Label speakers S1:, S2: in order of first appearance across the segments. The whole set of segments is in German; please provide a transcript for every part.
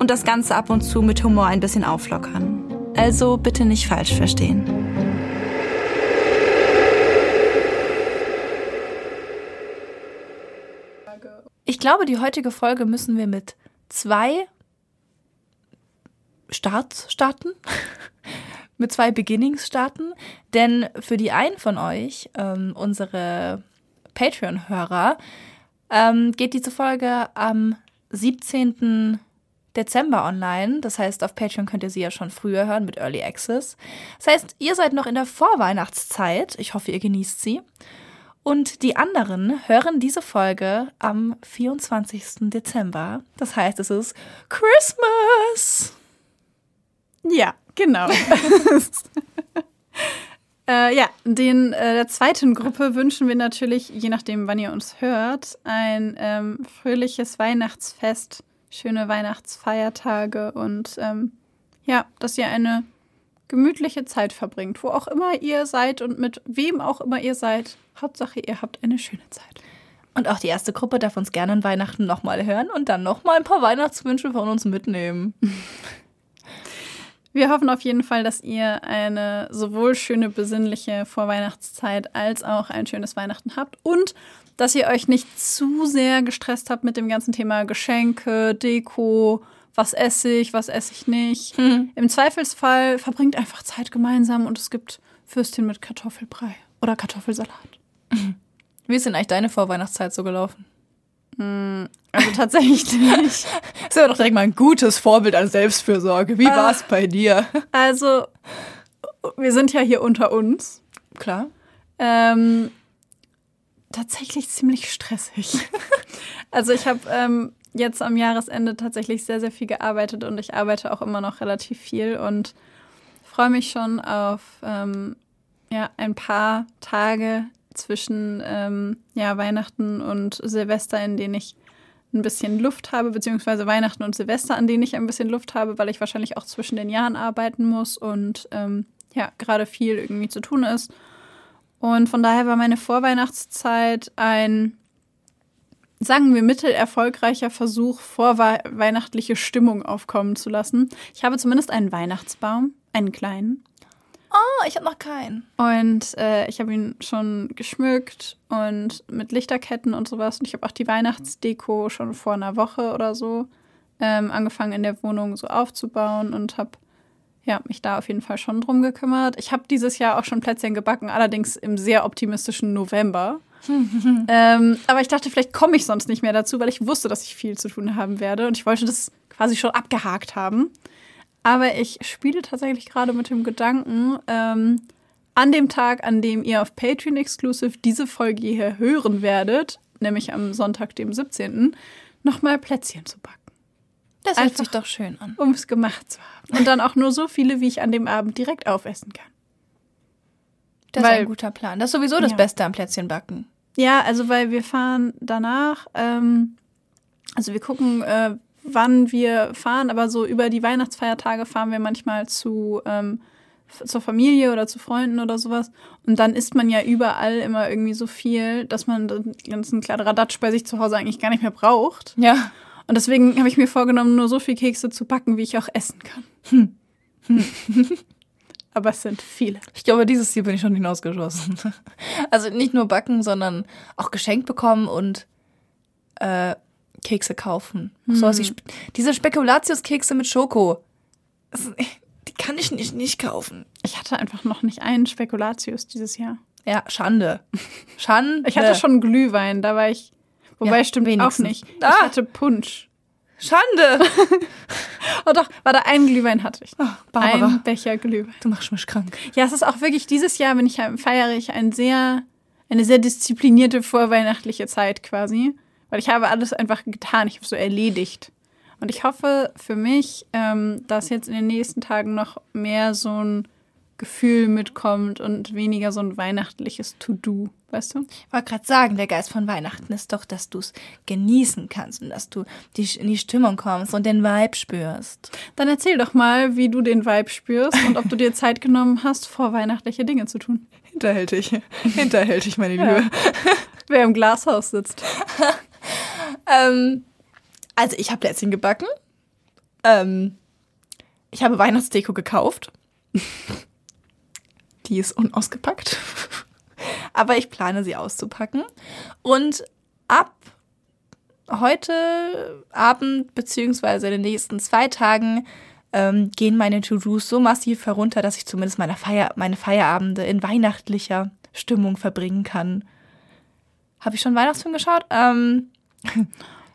S1: und das Ganze ab und zu mit Humor ein bisschen auflockern. Also bitte nicht falsch verstehen. Ich glaube, die heutige Folge müssen wir mit zwei Starts starten. mit zwei Beginnings starten. Denn für die einen von euch, ähm, unsere Patreon-Hörer, ähm, geht diese Folge am 17. Dezember online. Das heißt, auf Patreon könnt ihr sie ja schon früher hören mit Early Access. Das heißt, ihr seid noch in der Vorweihnachtszeit. Ich hoffe, ihr genießt sie. Und die anderen hören diese Folge am 24. Dezember. Das heißt, es ist Christmas.
S2: Ja, genau. äh, ja, den äh, der zweiten Gruppe wünschen wir natürlich, je nachdem, wann ihr uns hört, ein ähm, fröhliches Weihnachtsfest schöne Weihnachtsfeiertage und ähm, ja, dass ihr eine gemütliche Zeit verbringt, wo auch immer ihr seid und mit wem auch immer ihr seid. Hauptsache, ihr habt eine schöne Zeit.
S1: Und auch die erste Gruppe darf uns gerne an Weihnachten nochmal hören und dann nochmal ein paar Weihnachtswünsche von uns mitnehmen.
S2: Wir hoffen auf jeden Fall, dass ihr eine sowohl schöne besinnliche Vorweihnachtszeit als auch ein schönes Weihnachten habt und dass ihr euch nicht zu sehr gestresst habt mit dem ganzen Thema Geschenke, Deko, was esse ich, was esse ich nicht. Hm. Im Zweifelsfall verbringt einfach Zeit gemeinsam und es gibt Würstchen mit Kartoffelbrei oder Kartoffelsalat.
S1: Wie ist denn eigentlich deine Vorweihnachtszeit so gelaufen?
S2: Hm, also tatsächlich nicht.
S1: Das ist ja doch direkt mal ein gutes Vorbild an Selbstfürsorge. Wie äh, war es bei dir?
S2: Also, wir sind ja hier unter uns.
S1: Klar.
S2: Ähm, tatsächlich ziemlich stressig. also ich habe ähm, jetzt am Jahresende tatsächlich sehr, sehr viel gearbeitet und ich arbeite auch immer noch relativ viel und freue mich schon auf ähm, ja, ein paar Tage zwischen ähm, ja, Weihnachten und Silvester, in denen ich ein bisschen Luft habe, beziehungsweise Weihnachten und Silvester, an denen ich ein bisschen Luft habe, weil ich wahrscheinlich auch zwischen den Jahren arbeiten muss und ähm, ja, gerade viel irgendwie zu tun ist. Und von daher war meine Vorweihnachtszeit ein, sagen wir, mittelerfolgreicher Versuch, vorweihnachtliche Stimmung aufkommen zu lassen. Ich habe zumindest einen Weihnachtsbaum, einen kleinen.
S1: Oh, ich habe noch keinen.
S2: Und äh, ich habe ihn schon geschmückt und mit Lichterketten und sowas. Und ich habe auch die Weihnachtsdeko schon vor einer Woche oder so ähm, angefangen in der Wohnung so aufzubauen und habe ja, mich da auf jeden Fall schon drum gekümmert. Ich habe dieses Jahr auch schon Plätzchen gebacken, allerdings im sehr optimistischen November. ähm, aber ich dachte, vielleicht komme ich sonst nicht mehr dazu, weil ich wusste, dass ich viel zu tun haben werde und ich wollte das quasi schon abgehakt haben. Aber ich spiele tatsächlich gerade mit dem Gedanken, ähm, an dem Tag, an dem ihr auf Patreon Exclusive diese Folge hier hören werdet, nämlich am Sonntag, dem 17., nochmal Plätzchen zu backen.
S1: Das hört sich doch schön an.
S2: Um es gemacht zu haben. Und dann auch nur so viele, wie ich an dem Abend direkt aufessen kann.
S1: Das weil, ist ein guter Plan. Das ist sowieso das ja. Beste am Plätzchenbacken.
S2: Ja, also weil wir fahren danach, ähm, also wir gucken, äh, wann wir fahren, aber so über die Weihnachtsfeiertage fahren wir manchmal zu ähm, zur Familie oder zu Freunden oder sowas. Und dann isst man ja überall immer irgendwie so viel, dass man den ganzen Kladderadatsch bei sich zu Hause eigentlich gar nicht mehr braucht.
S1: Ja.
S2: Und deswegen habe ich mir vorgenommen, nur so viel Kekse zu backen, wie ich auch essen kann. Hm. Hm. Aber es sind viele.
S1: Ich glaube, dieses Ziel bin ich schon hinausgeschossen. Also nicht nur backen, sondern auch geschenkt bekommen und äh, Kekse kaufen. Hm. So was wie, diese Spekulatiuskekse mit Schoko. Die kann ich nicht, nicht kaufen.
S2: Ich hatte einfach noch nicht einen Spekulatius dieses Jahr.
S1: Ja, Schande. Schande.
S2: Ich hatte schon Glühwein, da war ich. Wobei
S1: Ja,
S2: stimmt
S1: wenigstens.
S2: auch nicht.
S1: Ah.
S2: Ich hatte Punsch.
S1: Schande.
S2: Oh doch, war da ein Glühwein hatte ich.
S1: Ah, Barbara.
S2: Ein Becher Glühwein.
S1: Du machst mich krank.
S2: Ja, es ist auch wirklich dieses Jahr, wenn ich feiere ich ein sehr, eine sehr disziplinierte vorweihnachtliche Zeit quasi. Weil ich habe alles einfach getan, ich habe so erledigt. Und ich hoffe für mich, ähm, dass jetzt in den nächsten Tagen noch mehr so ein Gefühl mitkommt und weniger so ein weihnachtliches To-Do, weißt du?
S1: Ich wollte gerade sagen, der Geist von Weihnachten ist doch, dass du es genießen kannst und dass du die, in die Stimmung kommst und den Vibe spürst.
S2: Dann erzähl doch mal, wie du den Vibe spürst und ob du dir Zeit genommen hast, vorweihnachtliche Dinge zu tun.
S1: Hinterhältig. Hinterhältig, meine
S2: Ja. Wer im Glashaus sitzt.
S1: Ähm, also ich habe Plätzchen gebacken. Ähm, ich habe Weihnachtsdeko gekauft. Die ist unausgepackt. Aber ich plane sie auszupacken. Und ab heute Abend beziehungsweise in den nächsten zwei Tagen ähm, gehen meine To-Dos so massiv herunter, dass ich zumindest meine, Feier meine Feierabende in weihnachtlicher Stimmung verbringen kann. Habe ich schon Weihnachtsfilm geschaut? Ähm,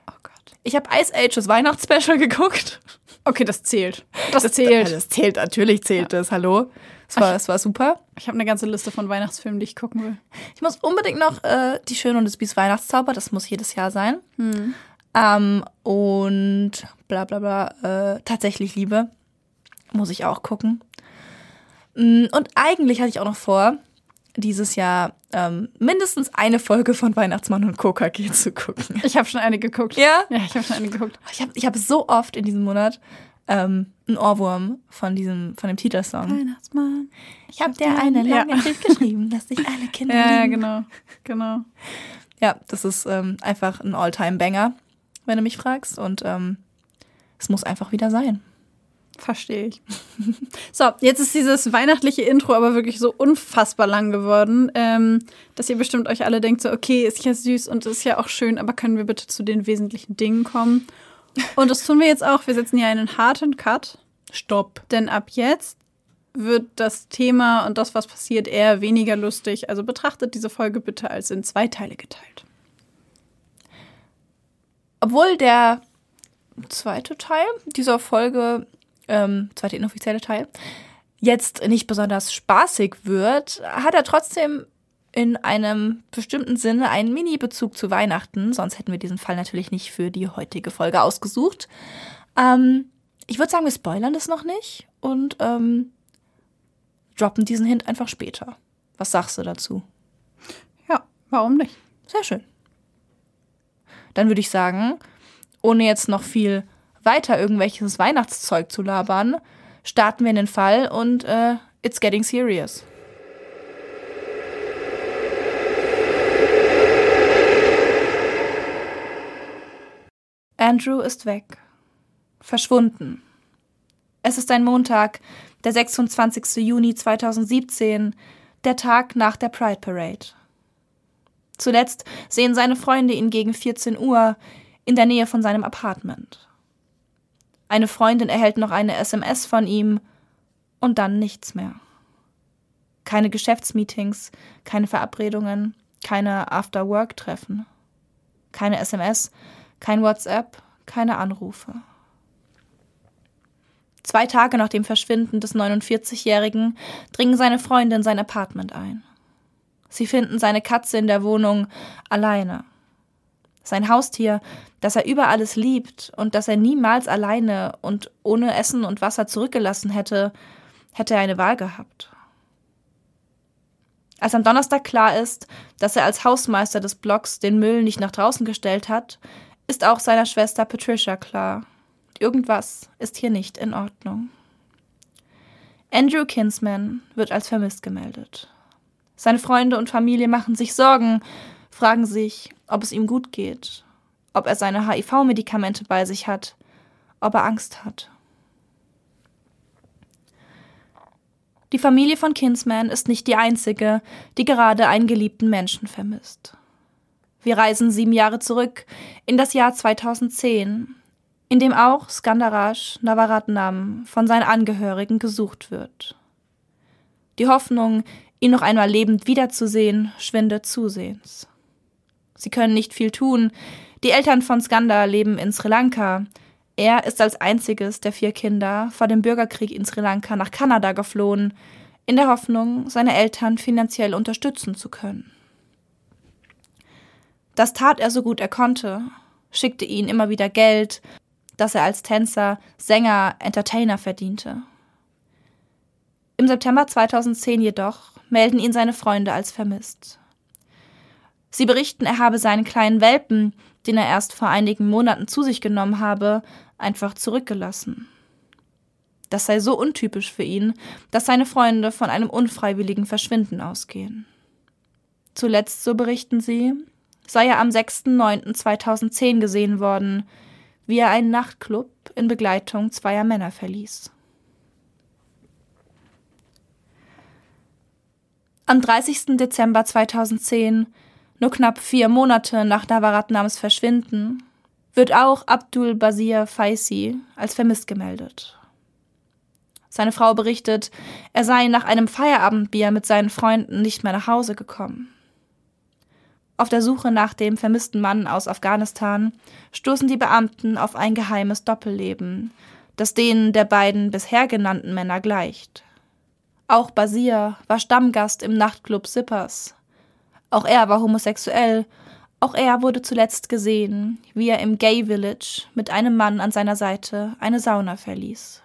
S2: Oh Gott.
S1: ich habe Ice Ages Weihnachtsspecial geguckt.
S2: Okay, das zählt. Das, zählt.
S1: Das zählt, natürlich zählt das. Hallo. Es war, es war super.
S2: Ich habe eine ganze Liste von Weihnachtsfilmen, die ich gucken will.
S1: Ich muss unbedingt noch äh, Die Schöne und das Biest Weihnachtszauber, das muss jedes Jahr sein. Ähm, und bla bla bla, äh, tatsächlich Liebe. Muss ich auch gucken. Mm, Und eigentlich hatte ich auch noch vor, dieses Jahr ähm, mindestens eine Folge von Weihnachtsmann und Coca-G zu gucken.
S2: Ich habe schon eine geguckt.
S1: Ja?
S2: Ja, ich habe schon eine geguckt.
S1: Ich habe ich hab so oft in diesem Monat ähm, einen Ohrwurm von diesem, von dem Titelsong.
S2: Weihnachtsmann.
S1: Ich habe dir eine
S2: Ja.
S1: lange Brief geschrieben, dass dich alle Kinder
S2: Ja, ja,
S1: lieben.
S2: genau. Genau.
S1: Ja, das ist ähm, einfach ein All-Time-Banger, wenn du mich fragst. Und ähm, es muss einfach wieder sein.
S2: Verstehe ich. So, jetzt ist dieses weihnachtliche Intro aber wirklich so unfassbar lang geworden, ähm, dass ihr bestimmt euch alle denkt, so, okay, ist ja süß und ist ja auch schön, aber können wir bitte zu den wesentlichen Dingen kommen? Und das tun wir jetzt auch. Wir setzen hier einen harten Cut,
S1: Stopp.
S2: denn ab jetzt wird das Thema und das, was passiert, eher weniger lustig. Also betrachtet diese Folge bitte als in zwei Teile geteilt.
S1: Obwohl der zweite Teil dieser Folge, ähm, zweite inoffizielle Teil, jetzt nicht besonders spaßig wird, hat er trotzdem in einem bestimmten Sinne einen Mini-Bezug zu Weihnachten. Sonst hätten wir diesen Fall natürlich nicht für die heutige Folge ausgesucht. Ähm, ich würde sagen, wir spoilern das noch nicht und ähm, droppen diesen Hint einfach später. Was sagst du dazu?
S2: Ja, warum nicht?
S1: Sehr schön. Dann würde ich sagen, ohne jetzt noch viel weiter irgendwelches Weihnachtszeug zu labern, starten wir in den Fall und äh, it's getting serious. Andrew ist weg. Verschwunden. Es ist ein Montag, der 26. Juni 2017, der Tag nach der Pride Parade. Zuletzt sehen seine Freunde ihn gegen 14 Uhr in der Nähe von seinem Apartment. Eine Freundin erhält noch eine SMS von ihm und dann nichts mehr. Keine Geschäftsmeetings, keine Verabredungen, keine After-Work-Treffen. Keine SMS, kein WhatsApp, keine Anrufe. Zwei Tage nach dem Verschwinden des 49-Jährigen dringen seine Freunde in sein Apartment ein. Sie finden seine Katze in der Wohnung alleine. Sein Haustier, das er über alles liebt und das er niemals alleine und ohne Essen und Wasser zurückgelassen hätte, hätte er eine Wahl gehabt. Als am Donnerstag klar ist, dass er als Hausmeister des Blocks den Müll nicht nach draußen gestellt hat, ist auch seiner Schwester Patricia klar. Irgendwas ist hier nicht in Ordnung. Andrew Kinsman wird als vermisst gemeldet. Seine Freunde und Familie machen sich Sorgen, fragen sich, ob es ihm gut geht, ob er seine HIV-Medikamente bei sich hat, ob er Angst hat. Die Familie von Kinsman ist nicht die einzige, die gerade einen geliebten Menschen vermisst. Wir reisen sieben Jahre zurück in das Jahr 2010, in dem auch Skandaraj Navaratnam von seinen Angehörigen gesucht wird. Die Hoffnung, ihn noch einmal lebend wiederzusehen, schwindet zusehends. Sie können nicht viel tun. Die Eltern von Skanda leben in Sri Lanka. Er ist als einziges der vier Kinder vor dem Bürgerkrieg in Sri Lanka nach Kanada geflohen, in der Hoffnung, seine Eltern finanziell unterstützen zu können. Das tat er so gut er konnte, schickte ihnen immer wieder Geld, das er als Tänzer, Sänger, Entertainer verdiente. Im September 2010 jedoch melden ihn seine Freunde als vermisst. Sie berichten, er habe seinen kleinen Welpen, den er erst vor einigen Monaten zu sich genommen habe, einfach zurückgelassen. Das sei so untypisch für ihn, dass seine Freunde von einem unfreiwilligen Verschwinden ausgehen. Zuletzt, so berichten sie, sei er am 6.9.2010 gesehen worden, wie er einen Nachtclub in Begleitung zweier Männer verließ. Am 30. Dezember 2010, nur knapp vier Monate nach Navaratnams Verschwinden, wird auch Abdul Basir Faisi als vermisst gemeldet. Seine Frau berichtet, er sei nach einem Feierabendbier mit seinen Freunden nicht mehr nach Hause gekommen. Auf der Suche nach dem vermissten Mann aus Afghanistan stoßen die Beamten auf ein geheimes Doppelleben, das denen der beiden bisher genannten Männer gleicht. Auch Basir war Stammgast im Nachtclub Sippers. Auch er war homosexuell. Auch er wurde zuletzt gesehen, wie er im Gay Village mit einem Mann an seiner Seite eine Sauna verließ.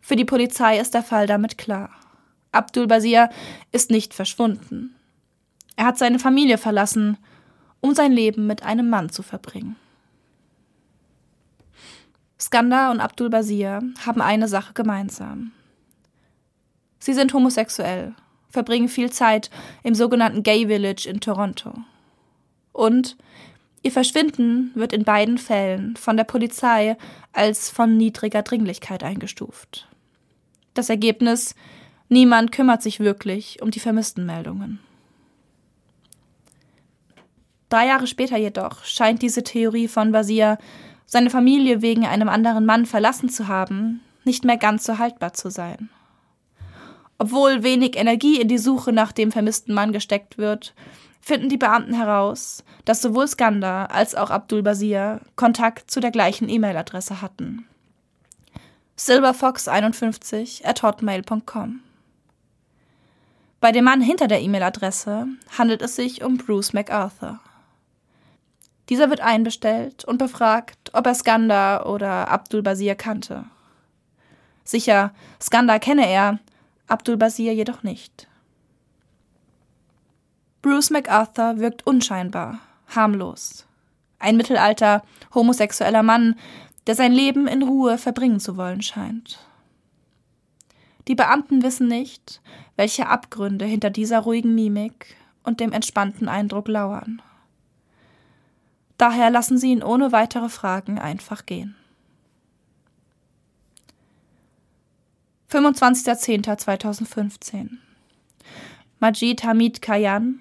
S1: Für die Polizei ist der Fall damit klar. Abdul Basir ist nicht verschwunden. Er hat seine Familie verlassen, um sein Leben mit einem Mann zu verbringen. Skanda und Abdul Basir haben eine Sache gemeinsam. Sie sind homosexuell, verbringen viel Zeit im sogenannten Gay Village in Toronto. Und ihr Verschwinden wird in beiden Fällen von der Polizei als von niedriger Dringlichkeit eingestuft. Das Ergebnis Niemand kümmert sich wirklich um die vermissten Meldungen. Drei Jahre später jedoch scheint diese Theorie von Basir, seine Familie wegen einem anderen Mann verlassen zu haben, nicht mehr ganz so haltbar zu sein. Obwohl wenig Energie in die Suche nach dem vermissten Mann gesteckt wird, finden die Beamten heraus, dass sowohl Skanda als auch Abdul Basir Kontakt zu der gleichen E-Mail-Adresse hatten. silverfox51 at hotmail.com. Bei dem Mann hinter der E-Mail-Adresse handelt es sich um Bruce MacArthur. Dieser wird einbestellt und befragt, ob er Skanda oder Abdul Basir kannte. Sicher, Skanda kenne er, Abdul Basir jedoch nicht. Bruce MacArthur wirkt unscheinbar, harmlos. Ein mittelalter, homosexueller Mann, der sein Leben in Ruhe verbringen zu wollen scheint. Die Beamten wissen nicht, welche Abgründe hinter dieser ruhigen Mimik und dem entspannten Eindruck lauern. Daher lassen sie ihn ohne weitere Fragen einfach gehen. 25.10.2015. Majid Hamid Kayan,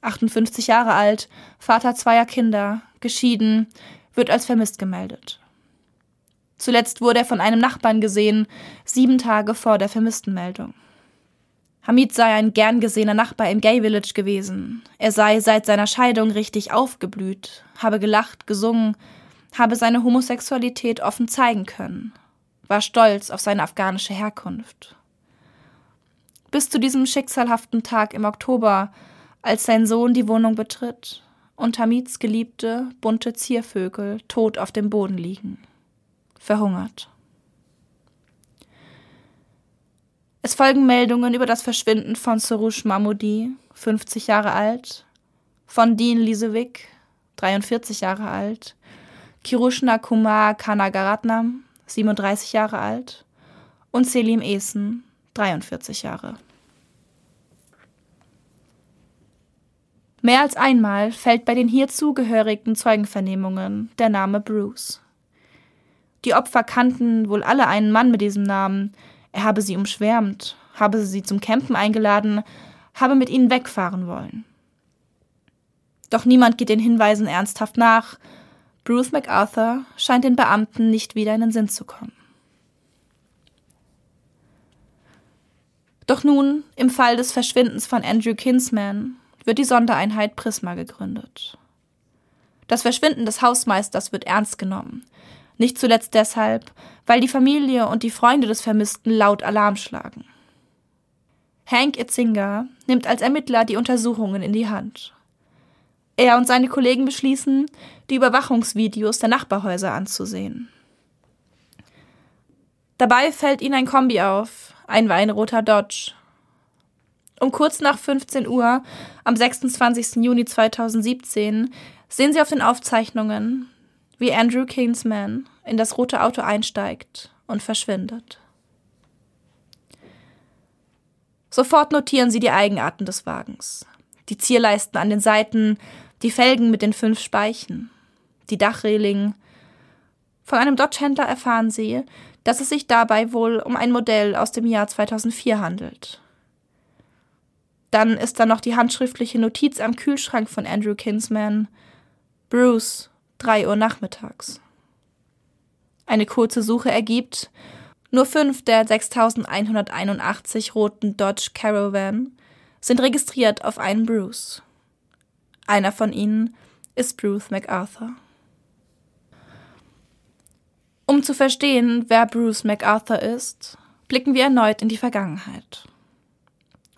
S1: 58 Jahre alt, Vater zweier Kinder, geschieden, wird als vermisst gemeldet. Zuletzt wurde er von einem Nachbarn gesehen, sieben Tage vor der Vermisstenmeldung. Hamid sei ein gern gesehener Nachbar im Gay Village gewesen. Er sei seit seiner Scheidung richtig aufgeblüht, habe gelacht, gesungen, habe seine Homosexualität offen zeigen können war stolz auf seine afghanische Herkunft. Bis zu diesem schicksalhaften Tag im Oktober, als sein Sohn die Wohnung betritt und Hamids geliebte, bunte Ziervögel tot auf dem Boden liegen. Verhungert. Es folgen Meldungen über das Verschwinden von Soroush Mahmoudi, 50 Jahre alt, von Dean Lisewik, 43 Jahre alt, Kirushna Kumar Kanagaratnam, 37 Jahre alt, und Selim Esen, 43 Jahre. Mehr als einmal fällt bei den hier zugehörigen Zeugenvernehmungen der Name Bruce. Die Opfer kannten wohl alle einen Mann mit diesem Namen. Er habe sie umschwärmt, habe sie zum Campen eingeladen, habe mit ihnen wegfahren wollen. Doch niemand geht den Hinweisen ernsthaft nach. Bruce MacArthur scheint den Beamten nicht wieder in den Sinn zu kommen. Doch nun, im Fall des Verschwindens von Andrew Kinsman, wird die Sondereinheit Prisma gegründet. Das Verschwinden des Hausmeisters wird ernst genommen. Nicht zuletzt deshalb, weil die Familie und die Freunde des Vermissten laut Alarm schlagen. Hank Itzinger nimmt als Ermittler die Untersuchungen in die Hand. Er und seine Kollegen beschließen, die Überwachungsvideos der Nachbarhäuser anzusehen. Dabei fällt ihnen ein Kombi auf, ein weinroter Dodge. Um kurz nach 15 Uhr am 26. Juni 2017 sehen sie auf den Aufzeichnungen, wie Andrew Kingsman in das rote Auto einsteigt und verschwindet. Sofort notieren sie die Eigenarten des Wagens. Die Zierleisten an den Seiten, die Felgen mit den fünf Speichen, die Dachreling. Von einem Dodge-Händler erfahren sie, dass es sich dabei wohl um ein Modell aus dem Jahr 2004 handelt. Dann ist da noch die handschriftliche Notiz am Kühlschrank von Andrew Kinsman. Bruce, 3 Uhr nachmittags. Eine kurze Suche ergibt, nur fünf der 6181 roten Dodge Caravan sind registriert auf einen Bruce. Einer von ihnen ist Bruce MacArthur. Um zu verstehen, wer Bruce MacArthur ist, blicken wir erneut in die Vergangenheit.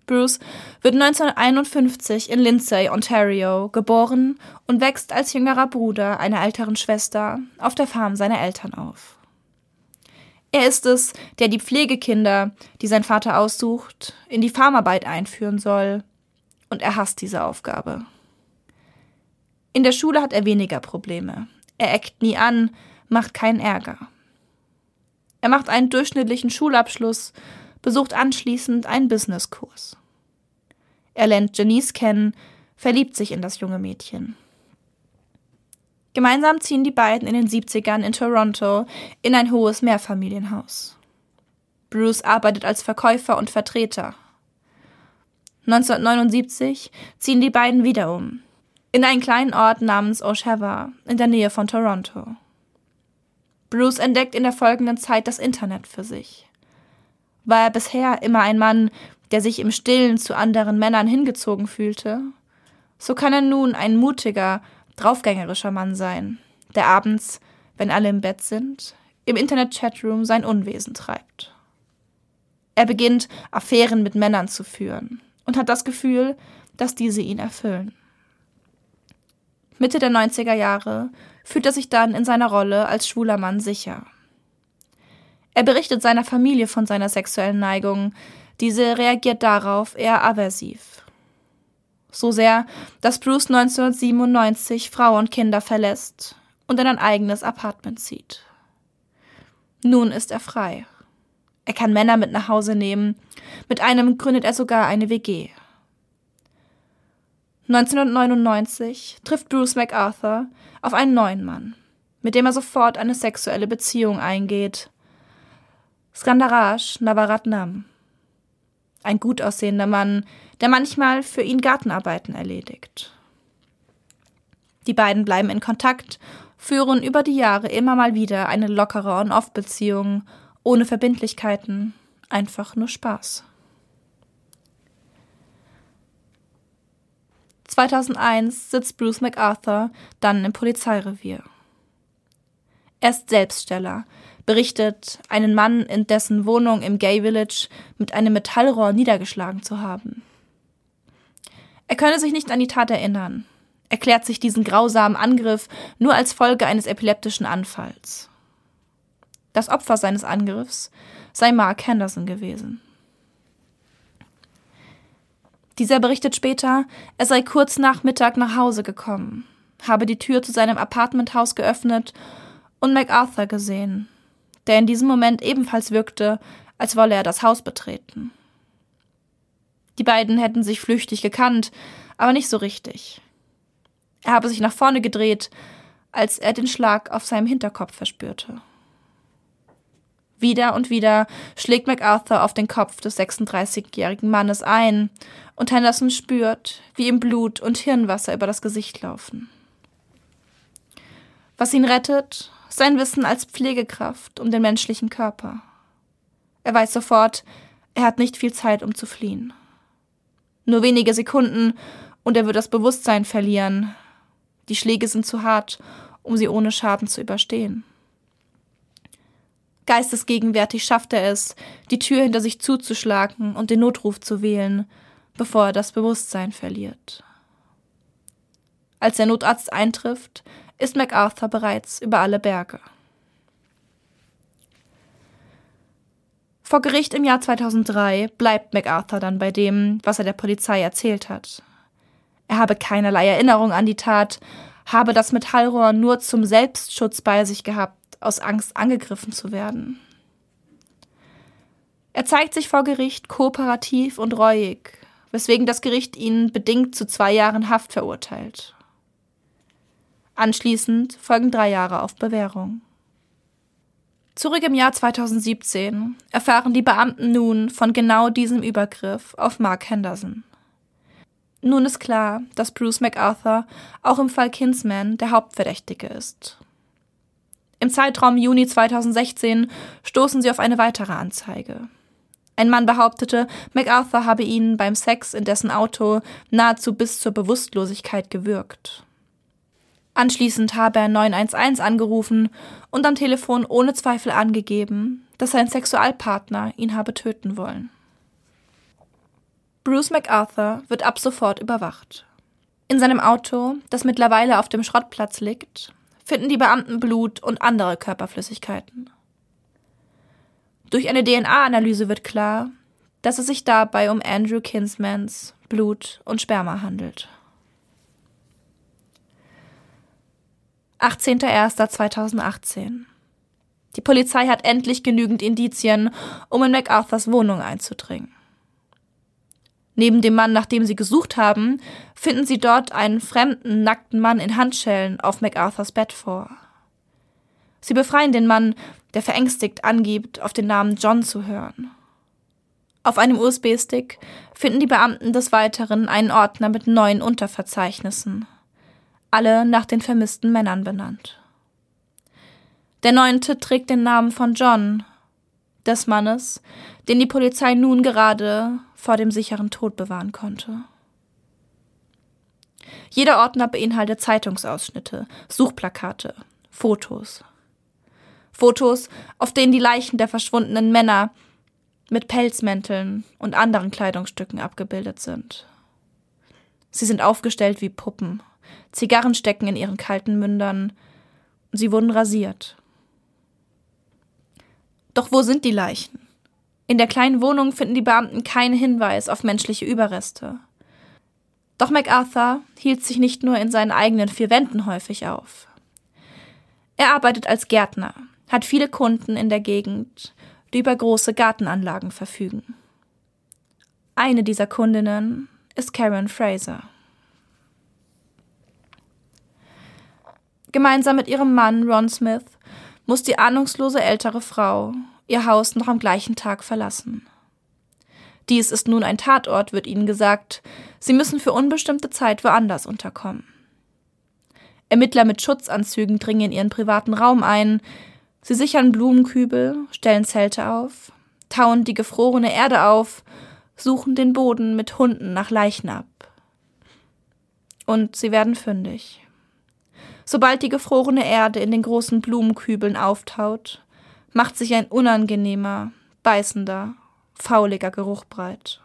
S1: Bruce wird 1951 in Lindsay, Ontario, geboren und wächst als jüngerer Bruder einer älteren Schwester auf der Farm seiner Eltern auf. Er ist es, der die Pflegekinder, die sein Vater aussucht, in die Farmarbeit einführen soll. Und er hasst diese Aufgabe. In der Schule hat er weniger Probleme. Er eckt nie an, macht keinen Ärger. Er macht einen durchschnittlichen Schulabschluss, besucht anschließend einen Businesskurs. Er lernt Janice kennen, verliebt sich in das junge Mädchen. Gemeinsam ziehen die beiden in den 70ern in Toronto in ein hohes Mehrfamilienhaus. Bruce arbeitet als Verkäufer und Vertreter. 1979 ziehen die beiden wieder um. In einen kleinen Ort namens Oshawa in der Nähe von Toronto. Bruce entdeckt in der folgenden Zeit das Internet für sich. War er bisher immer ein Mann, der sich im Stillen zu anderen Männern hingezogen fühlte, so kann er nun ein mutiger, draufgängerischer Mann sein, der abends, wenn alle im Bett sind, im Internet-Chatroom sein Unwesen treibt. Er beginnt, Affären mit Männern zu führen und hat das Gefühl, dass diese ihn erfüllen. Mitte der 90er Jahre fühlt er sich dann in seiner Rolle als schwuler Mann sicher. Er berichtet seiner Familie von seiner sexuellen Neigung, diese reagiert darauf eher aversiv. So sehr, dass Bruce 1997 Frau und Kinder verlässt und in ein eigenes Apartment zieht. Nun ist er frei. Er kann Männer mit nach Hause nehmen. Mit einem gründet er sogar eine WG. 1999 trifft Bruce MacArthur auf einen neuen Mann, mit dem er sofort eine sexuelle Beziehung eingeht. Skandaraj Navaratnam. Ein gut aussehender Mann, der manchmal für ihn Gartenarbeiten erledigt. Die beiden bleiben in Kontakt, führen über die Jahre immer mal wieder eine lockere On-Off-Beziehung, ohne Verbindlichkeiten, einfach nur Spaß. 2001 sitzt Bruce MacArthur dann im Polizeirevier. Er ist Selbststeller, berichtet, einen Mann in dessen Wohnung im Gay Village mit einem Metallrohr niedergeschlagen zu haben. Er könne sich nicht an die Tat erinnern, erklärt sich diesen grausamen Angriff nur als Folge eines epileptischen Anfalls. Das Opfer seines Angriffs sei Mark Henderson gewesen. Dieser berichtet später, er sei kurz nach Mittag nach Hause gekommen, habe die Tür zu seinem Apartmenthaus geöffnet und MacArthur gesehen, der in diesem Moment ebenfalls wirkte, als wolle er das Haus betreten. Die beiden hätten sich flüchtig gekannt, aber nicht so richtig. Er habe sich nach vorne gedreht, als er den Schlag auf seinem Hinterkopf verspürte. Wieder und wieder schlägt MacArthur auf den Kopf des 36-jährigen Mannes ein, und Henderson spürt, wie ihm Blut und Hirnwasser über das Gesicht laufen. Was ihn rettet, sein Wissen als Pflegekraft um den menschlichen Körper. Er weiß sofort, er hat nicht viel Zeit, um zu fliehen. Nur wenige Sekunden und er wird das Bewusstsein verlieren. Die Schläge sind zu hart, um sie ohne Schaden zu überstehen. Geistesgegenwärtig schafft er es, die Tür hinter sich zuzuschlagen und den Notruf zu wählen, bevor er das Bewusstsein verliert. Als der Notarzt eintrifft, ist MacArthur bereits über alle Berge. Vor Gericht im Jahr 2003 bleibt MacArthur dann bei dem, was er der Polizei erzählt hat. Er habe keinerlei Erinnerung an die Tat, habe das Metallrohr nur zum Selbstschutz bei sich gehabt, aus Angst angegriffen zu werden. Er zeigt sich vor Gericht kooperativ und reuig, weswegen das Gericht ihn bedingt zu zwei Jahren Haft verurteilt. Anschließend folgen drei Jahre auf Bewährung. Zurück im Jahr 2017 erfahren die Beamten nun von genau diesem Übergriff auf Mark Henderson. Nun ist klar, dass Bruce MacArthur auch im Fall Kinsman der Hauptverdächtige ist. Im Zeitraum Juni 2016 stoßen sie auf eine weitere Anzeige. Ein Mann behauptete, MacArthur habe ihn beim Sex in dessen Auto nahezu bis zur Bewusstlosigkeit gewürgt. Anschließend habe er 911 angerufen und am Telefon ohne Zweifel angegeben, dass sein Sexualpartner ihn habe töten wollen. Bruce MacArthur wird ab sofort überwacht. In seinem Auto, das mittlerweile auf dem Schrottplatz liegt, finden die Beamten Blut und andere Körperflüssigkeiten. Durch eine DNA-Analyse wird klar, dass es sich dabei um Andrew Kinsmans Blut und Sperma handelt. 18.01.2018. Die Polizei hat endlich genügend Indizien, um in MacArthurs Wohnung einzudringen. Neben dem Mann, nach dem sie gesucht haben, finden sie dort einen fremden, nackten Mann in Handschellen auf MacArthurs Bett vor. Sie befreien den Mann, der verängstigt angibt, auf den Namen John zu hören. Auf einem USB-Stick finden die Beamten des Weiteren einen Ordner mit neuen Unterverzeichnissen alle nach den vermissten Männern benannt. Der neunte trägt den Namen von John, des Mannes, den die Polizei nun gerade vor dem sicheren Tod bewahren konnte. Jeder Ordner beinhaltet Zeitungsausschnitte, Suchplakate, Fotos. Fotos, auf denen die Leichen der verschwundenen Männer mit Pelzmänteln und anderen Kleidungsstücken abgebildet sind. Sie sind aufgestellt wie Puppen Zigarren stecken in ihren kalten Mündern. Sie wurden rasiert. Doch wo sind die Leichen? In der kleinen Wohnung finden die Beamten keinen Hinweis auf menschliche Überreste. Doch MacArthur hielt sich nicht nur in seinen eigenen vier Wänden häufig auf. Er arbeitet als Gärtner, hat viele Kunden in der Gegend, die über große Gartenanlagen verfügen. Eine dieser Kundinnen ist Karen Fraser. Gemeinsam mit ihrem Mann Ron Smith muss die ahnungslose ältere Frau ihr Haus noch am gleichen Tag verlassen. Dies ist nun ein Tatort, wird ihnen gesagt. Sie müssen für unbestimmte Zeit woanders unterkommen. Ermittler mit Schutzanzügen dringen in ihren privaten Raum ein. Sie sichern Blumenkübel, stellen Zelte auf, tauen die gefrorene Erde auf, suchen den Boden mit Hunden nach Leichen ab. Und sie werden fündig. Sobald die gefrorene Erde in den großen Blumenkübeln auftaut, macht sich ein unangenehmer, beißender, fauliger Geruch breit.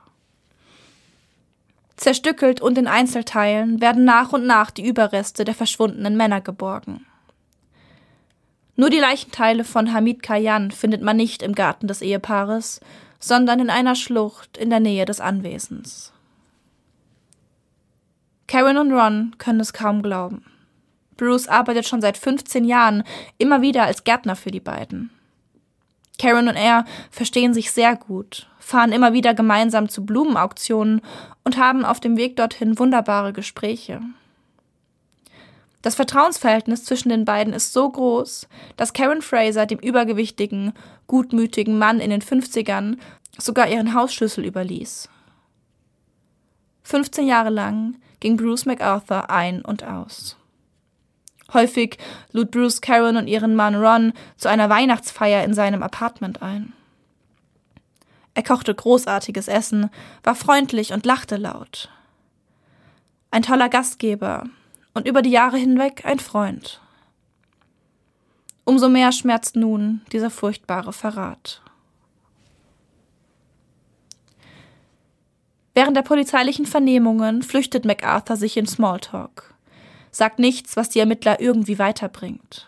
S1: Zerstückelt und in Einzelteilen werden nach und nach die Überreste der verschwundenen Männer geborgen. Nur die Leichenteile von Hamid Kayan findet man nicht im Garten des Ehepaares, sondern in einer Schlucht in der Nähe des Anwesens. Karen und Ron können es kaum glauben. Bruce arbeitet schon seit 15 Jahren immer wieder als Gärtner für die beiden. Karen und er verstehen sich sehr gut, fahren immer wieder gemeinsam zu Blumenauktionen und haben auf dem Weg dorthin wunderbare Gespräche. Das Vertrauensverhältnis zwischen den beiden ist so groß, dass Karen Fraser dem übergewichtigen, gutmütigen Mann in den 50ern sogar ihren Hausschlüssel überließ. 15 Jahre lang ging Bruce MacArthur ein und aus. Häufig lud Bruce Karen und ihren Mann Ron zu einer Weihnachtsfeier in seinem Apartment ein. Er kochte großartiges Essen, war freundlich und lachte laut. Ein toller Gastgeber und über die Jahre hinweg ein Freund. Umso mehr schmerzt nun dieser furchtbare Verrat. Während der polizeilichen Vernehmungen flüchtet MacArthur sich in Smalltalk, sagt nichts, was die Ermittler irgendwie weiterbringt.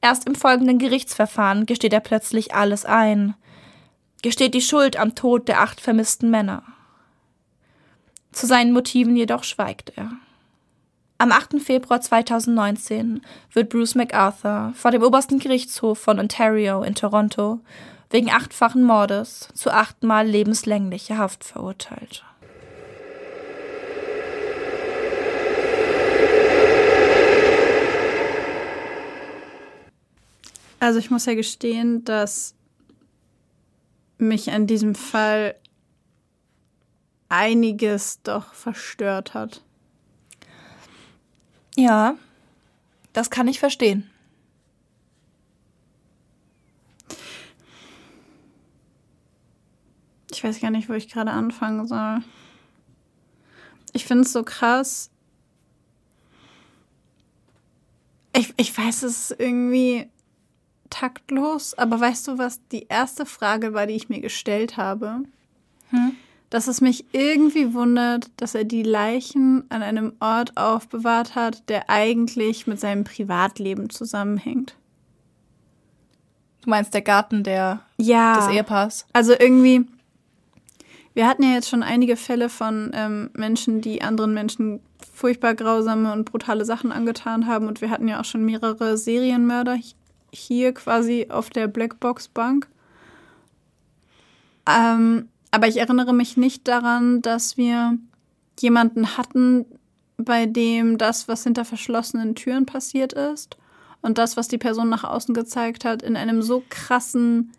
S1: Erst im folgenden Gerichtsverfahren gesteht er plötzlich alles ein, gesteht die Schuld am Tod der acht vermissten Männer. Zu seinen Motiven jedoch schweigt er. Am 8. Februar 2019 wird Bruce MacArthur vor dem obersten Gerichtshof von Ontario in Toronto wegen achtfachen Mordes zu achtmal lebenslänglicher Haft verurteilt.
S2: Also ich muss ja gestehen, dass mich an diesem Fall einiges doch verstört hat.
S1: Ja, das kann ich verstehen.
S2: Ich weiß gar nicht, wo ich gerade anfangen soll. Ich finde es so krass. Ich, ich weiß, es irgendwie taktlos, aber weißt du, was die erste Frage war, die ich mir gestellt habe? Hm? Dass es mich irgendwie wundert, dass er die Leichen an einem Ort aufbewahrt hat, der eigentlich mit seinem Privatleben zusammenhängt.
S1: Du meinst der Garten der,
S2: ja,
S1: des Ehepaars?
S2: Also irgendwie, wir hatten ja jetzt schon einige Fälle von ähm, Menschen, die anderen Menschen furchtbar grausame und brutale Sachen angetan haben. Und wir hatten ja auch schon mehrere Serienmörder hier quasi auf der Blackbox-Bank. Ähm, aber ich erinnere mich nicht daran, dass wir jemanden hatten, bei dem das, was hinter verschlossenen Türen passiert ist und das, was die Person nach außen gezeigt hat, in einem so krassen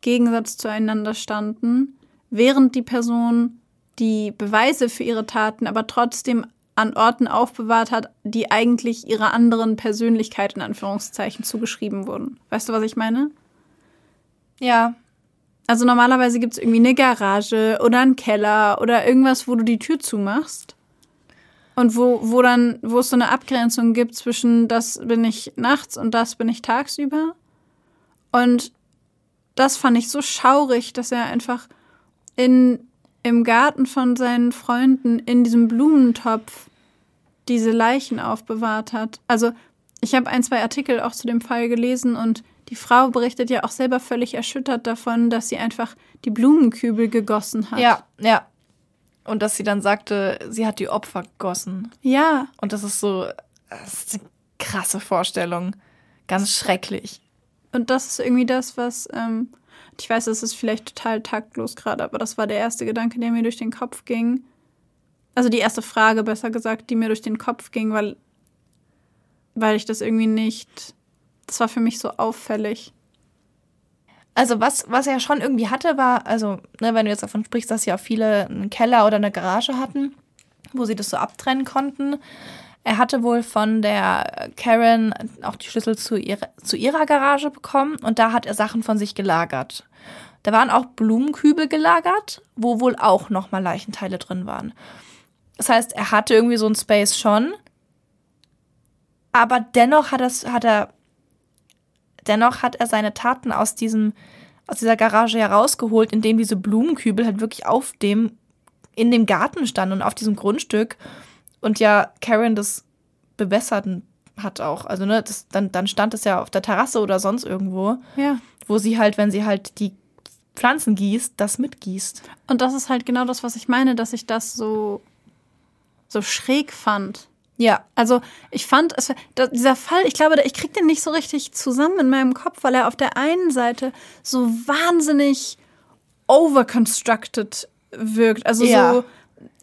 S2: Gegensatz zueinander standen, während die Person die Beweise für ihre Taten aber trotzdem an Orten aufbewahrt hat, die eigentlich ihrer anderen Persönlichkeit in Anführungszeichen zugeschrieben wurden. Weißt du, was ich meine?
S1: Ja.
S2: Also normalerweise gibt es irgendwie eine Garage oder einen Keller oder irgendwas, wo du die Tür zumachst. Und wo, wo dann, wo es so eine Abgrenzung gibt zwischen das bin ich nachts und das bin ich tagsüber. Und das fand ich so schaurig, dass er einfach in, im Garten von seinen Freunden in diesem Blumentopf diese Leichen aufbewahrt hat. Also ich habe ein, zwei Artikel auch zu dem Fall gelesen und die Frau berichtet ja auch selber völlig erschüttert davon, dass sie einfach die Blumenkübel gegossen hat.
S1: Ja, ja. Und dass sie dann sagte, sie hat die Opfer gegossen.
S2: Ja.
S1: Und das ist so, das ist eine krasse Vorstellung. Ganz schrecklich.
S2: Und das ist irgendwie das, was, ähm, ich weiß, es ist vielleicht total taktlos gerade, aber das war der erste Gedanke, der mir durch den Kopf ging, also die erste Frage, besser gesagt, die mir durch den Kopf ging, weil, weil ich das irgendwie nicht. Das war für mich so auffällig.
S1: Also was, was er schon irgendwie hatte, war, also, ne, wenn du jetzt davon sprichst, dass ja viele einen Keller oder eine Garage hatten, wo sie das so abtrennen konnten. Er hatte wohl von der Karen auch die Schlüssel zu, ihrer, zu ihrer Garage bekommen und da hat er Sachen von sich gelagert. Da waren auch Blumenkübel gelagert, wo wohl auch nochmal Leichenteile drin waren. Das heißt, er hatte irgendwie so ein Space schon, aber dennoch hat, das, hat er dennoch hat er seine Taten aus diesem aus dieser Garage herausgeholt, indem diese Blumenkübel halt wirklich auf dem in dem Garten standen und auf diesem Grundstück und ja Karen das bewässert hat auch. Also ne, das, dann, dann stand es ja auf der Terrasse oder sonst irgendwo,
S2: ja.
S1: wo sie halt, wenn sie halt die Pflanzen gießt, das mitgießt.
S2: Und das ist halt genau das, was ich meine, dass ich das so so schräg fand.
S1: Ja.
S2: Also ich fand, es, dieser Fall, ich glaube, ich krieg den nicht so richtig zusammen in meinem Kopf, weil er auf der einen Seite so wahnsinnig overconstructed wirkt. Also ja. so,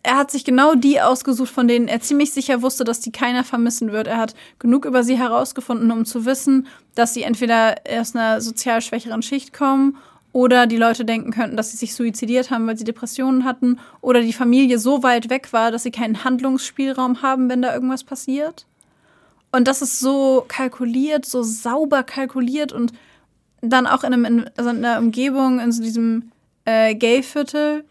S2: er hat sich genau die ausgesucht, von denen er ziemlich sicher wusste, dass die keiner vermissen wird. Er hat genug über sie herausgefunden, um zu wissen, dass sie entweder aus einer sozial schwächeren Schicht kommen oder die Leute denken könnten, dass sie sich suizidiert haben, weil sie Depressionen hatten. Oder die Familie so weit weg war, dass sie keinen Handlungsspielraum haben, wenn da irgendwas passiert. Und das ist so kalkuliert, so sauber kalkuliert und dann auch in, einem, in, also in einer Umgebung, in so diesem äh, Gay-Viertel,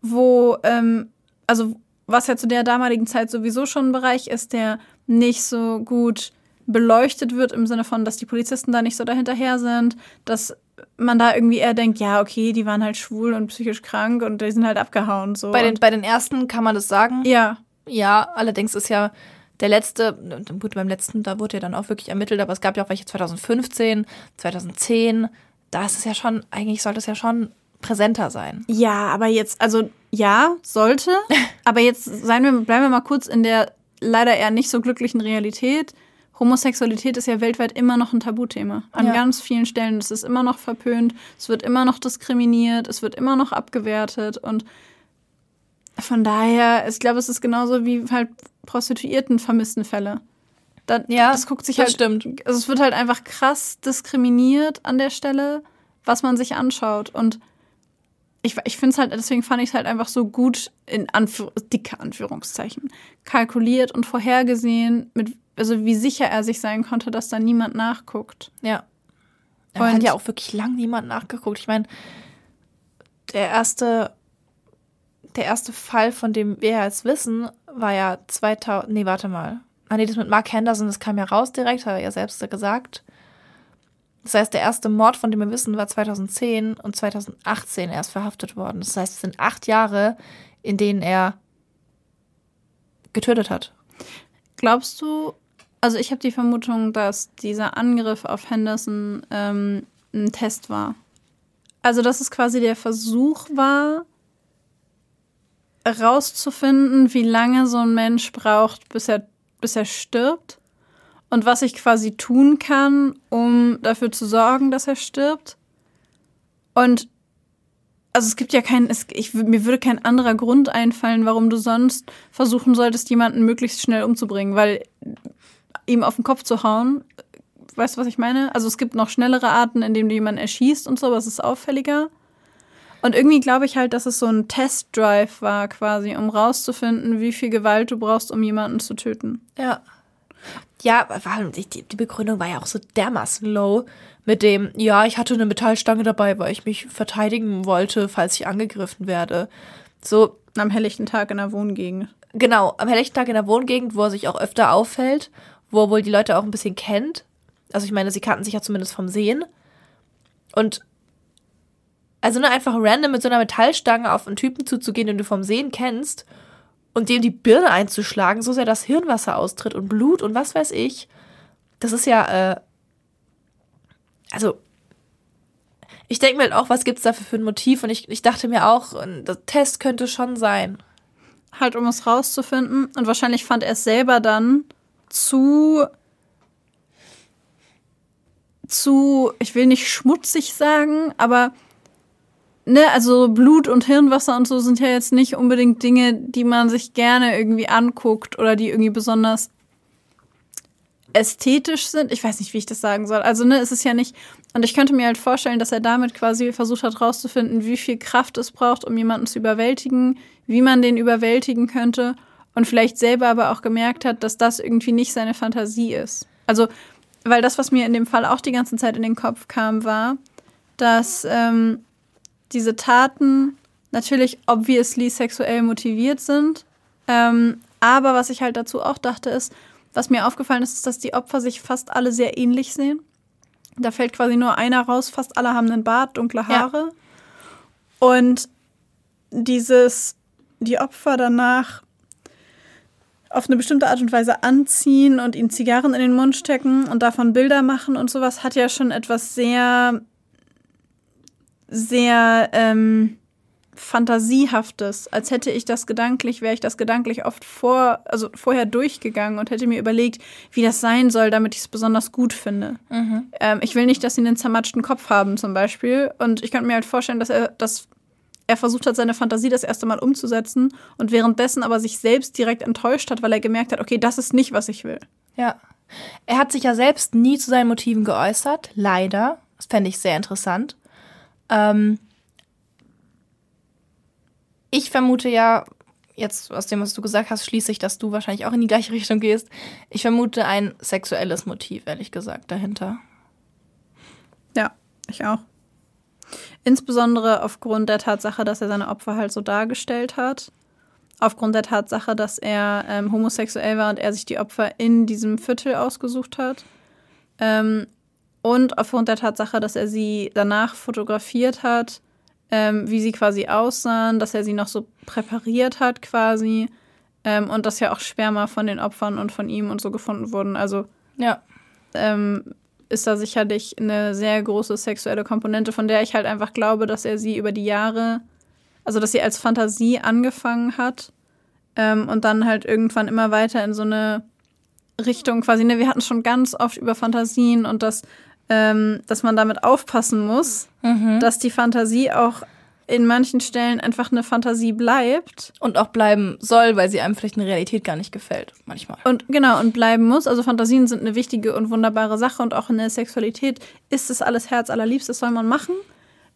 S2: wo, ähm, also was ja zu der damaligen Zeit sowieso schon ein Bereich ist, der nicht so gut beleuchtet wird im Sinne von, dass die Polizisten da nicht so dahinterher sind, dass man da irgendwie eher denkt, ja, okay, die waren halt schwul und psychisch krank und die sind halt abgehauen. So.
S1: Bei den, bei den ersten kann man das sagen.
S2: Ja.
S1: Ja, allerdings ist ja der letzte, gut, beim letzten, da wurde ja dann auch wirklich ermittelt, aber es gab ja auch welche 2015, 2010. Da ist es ja schon, eigentlich sollte es ja schon präsenter sein.
S2: Ja, aber jetzt, also ja, sollte. aber jetzt seien wir, bleiben wir mal kurz in der leider eher nicht so glücklichen Realität. Homosexualität ist ja weltweit immer noch ein Tabuthema. An
S1: Ja.
S2: ganz vielen Stellen. Es ist immer noch verpönt, es wird immer noch diskriminiert, es wird immer noch abgewertet. Und von daher, ich glaube, es ist genauso wie halt Prostituierten vermissten Fälle. Da,
S1: Ja,
S2: das guckt sich
S1: das
S2: halt.
S1: stimmt.
S2: Also es wird halt einfach krass diskriminiert an der Stelle, was man sich anschaut. Und ich, ich finde es halt, deswegen fand ich es halt einfach so gut, in Anführ dicke Anführungszeichen, kalkuliert und vorhergesehen, mit, also wie sicher er sich sein konnte, dass da niemand nachguckt.
S1: Ja. Hat
S2: Und-
S1: ja auch wirklich lang niemand nachgeguckt. Ich meine, der erste, der erste Fall, von dem wir jetzt wissen, war ja 2000, nee, warte mal. Ah, nee, das mit Mark Henderson, das kam ja raus direkt, hat er ja selbst gesagt. Das heißt, der erste Mord, von dem wir wissen, war 2010 und 2018 erst verhaftet worden. Das heißt, es sind acht Jahre, in denen er getötet hat.
S2: Glaubst du, also ich habe die Vermutung, dass dieser Angriff auf Henderson ähm, ein Test war. Also dass es quasi der Versuch war, herauszufinden, wie lange so ein Mensch braucht, bis er, bis er stirbt. Und was ich quasi tun kann, um dafür zu sorgen, dass er stirbt. Und also es gibt ja keinen, mir würde kein anderer Grund einfallen, warum du sonst versuchen solltest, jemanden möglichst schnell umzubringen, weil ihm auf den Kopf zu hauen, weißt du, was ich meine? Also es gibt noch schnellere Arten, indem du jemanden erschießt und so, aber es ist auffälliger. Und irgendwie glaube ich halt, dass es so ein Testdrive war, quasi, um rauszufinden, wie viel Gewalt du brauchst, um jemanden zu töten.
S1: Ja. Ja, die, die Begründung war ja auch so dermaßen low mit dem, ja, ich hatte eine Metallstange dabei, weil ich mich verteidigen wollte, falls ich angegriffen werde. So,
S2: Am helllichten Tag in der Wohngegend.
S1: genau, am helllichten Tag in der Wohngegend, wo er sich auch öfter auffällt, wo er wohl die Leute auch ein bisschen kennt. Also ich meine, sie kannten sich ja zumindest vom Sehen. Und also nur einfach random mit so einer Metallstange auf einen Typen zuzugehen, den du vom Sehen kennst und dem die Birne einzuschlagen, so sehr das Hirnwasser austritt und Blut und was weiß ich. Das ist ja, äh, also ich denke mir halt auch, was gibt's dafür für ein Motiv? Und ich, ich dachte mir auch, ein Test könnte schon sein.
S2: Halt, um es rauszufinden. Und wahrscheinlich fand er es selber dann zu. zu, ich will nicht schmutzig sagen, aber. Ne, also Blut und Hirnwasser und so sind ja jetzt nicht unbedingt Dinge, die man sich gerne irgendwie anguckt oder die irgendwie besonders ästhetisch sind. Ich weiß nicht, wie ich das sagen soll. Also, ne, es ist ja nicht. Und ich könnte mir halt vorstellen, dass er damit quasi versucht hat, rauszufinden, wie viel Kraft es braucht, um jemanden zu überwältigen, wie man den überwältigen könnte. Und vielleicht selber aber auch gemerkt hat, dass das irgendwie nicht seine Fantasie ist. Also, weil das, was mir in dem Fall auch die ganze Zeit in den Kopf kam, war, dass ähm, diese Taten natürlich obviously sexuell motiviert sind. Ähm, aber was ich halt dazu auch dachte, ist, was mir aufgefallen ist, ist, dass die Opfer sich fast alle sehr ähnlich sehen. Da fällt quasi nur einer raus, fast alle haben einen Bart, dunkle Haare. Und dieses, die Opfer danach auf eine bestimmte Art und Weise anziehen und ihnen Zigarren in den Mund stecken und davon Bilder machen und sowas, hat ja schon etwas sehr, sehr ähm, Fantasiehaftes, als hätte ich das gedanklich, wäre ich das gedanklich oft vor, also vorher durchgegangen und hätte mir überlegt, wie das sein soll, damit ich es besonders gut finde. Ähm, ich will nicht, dass sie einen zermatschten Kopf haben, zum Beispiel. Und ich könnte mir halt vorstellen, dass er das er versucht hat, seine Fantasie das erste Mal umzusetzen und währenddessen aber sich selbst direkt enttäuscht hat, weil er gemerkt hat, okay, das ist nicht, was ich will.
S1: Ja. Er hat sich ja selbst nie zu seinen Motiven geäußert, leider. Das fände ich sehr interessant. Ähm ich vermute ja, jetzt aus dem, was du gesagt hast, schließe ich, dass du wahrscheinlich auch in die gleiche Richtung gehst. Ich vermute ein sexuelles Motiv, ehrlich gesagt, dahinter.
S2: Ja, ich auch. Insbesondere aufgrund der Tatsache, dass er seine Opfer halt so dargestellt hat. Aufgrund der Tatsache, dass er ähm, homosexuell war und er sich die Opfer in diesem Viertel ausgesucht hat. Ähm, und aufgrund der Tatsache, dass er sie danach fotografiert hat, ähm, wie sie quasi aussahen, dass er sie noch so präpariert hat quasi. Ähm, und dass ja auch Sperma von den Opfern und von ihm und so gefunden wurden. Also
S1: Ja.
S2: ähm, ist da sicherlich eine sehr große sexuelle Komponente, von der ich halt einfach glaube, dass er sie über die Jahre, also dass sie als Fantasie angefangen hat ähm, und dann halt irgendwann immer weiter in so eine Richtung quasi, ne, wir hatten schon ganz oft über Fantasien und dass, ähm, dass man damit aufpassen muss, dass die Fantasie auch in manchen Stellen einfach eine Fantasie bleibt
S1: Und auch bleiben soll, weil sie einem vielleicht in der Realität gar nicht gefällt. Manchmal.
S2: Und genau, und bleiben muss. Also Fantasien sind eine wichtige und wunderbare Sache und auch in der Sexualität ist es alles Herz allerliebst, das soll man machen.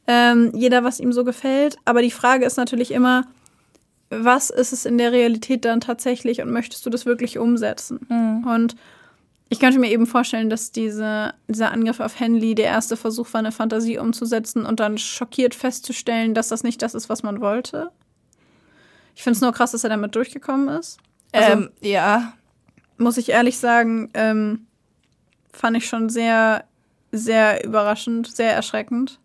S2: Ähm, jeder, was ihm so gefällt. Aber die Frage ist natürlich immer, was ist es in der Realität dann tatsächlich und möchtest du das wirklich umsetzen? Und ich könnte mir eben vorstellen, dass diese, dieser Angriff auf Henley der erste Versuch war, eine Fantasie umzusetzen und dann schockiert festzustellen, dass das nicht das ist, was man wollte. Ich finde es nur krass, dass er damit durchgekommen ist. Also-
S1: ähm, ja.
S2: muss ich ehrlich sagen, ähm, fand ich schon sehr, sehr überraschend, sehr erschreckend.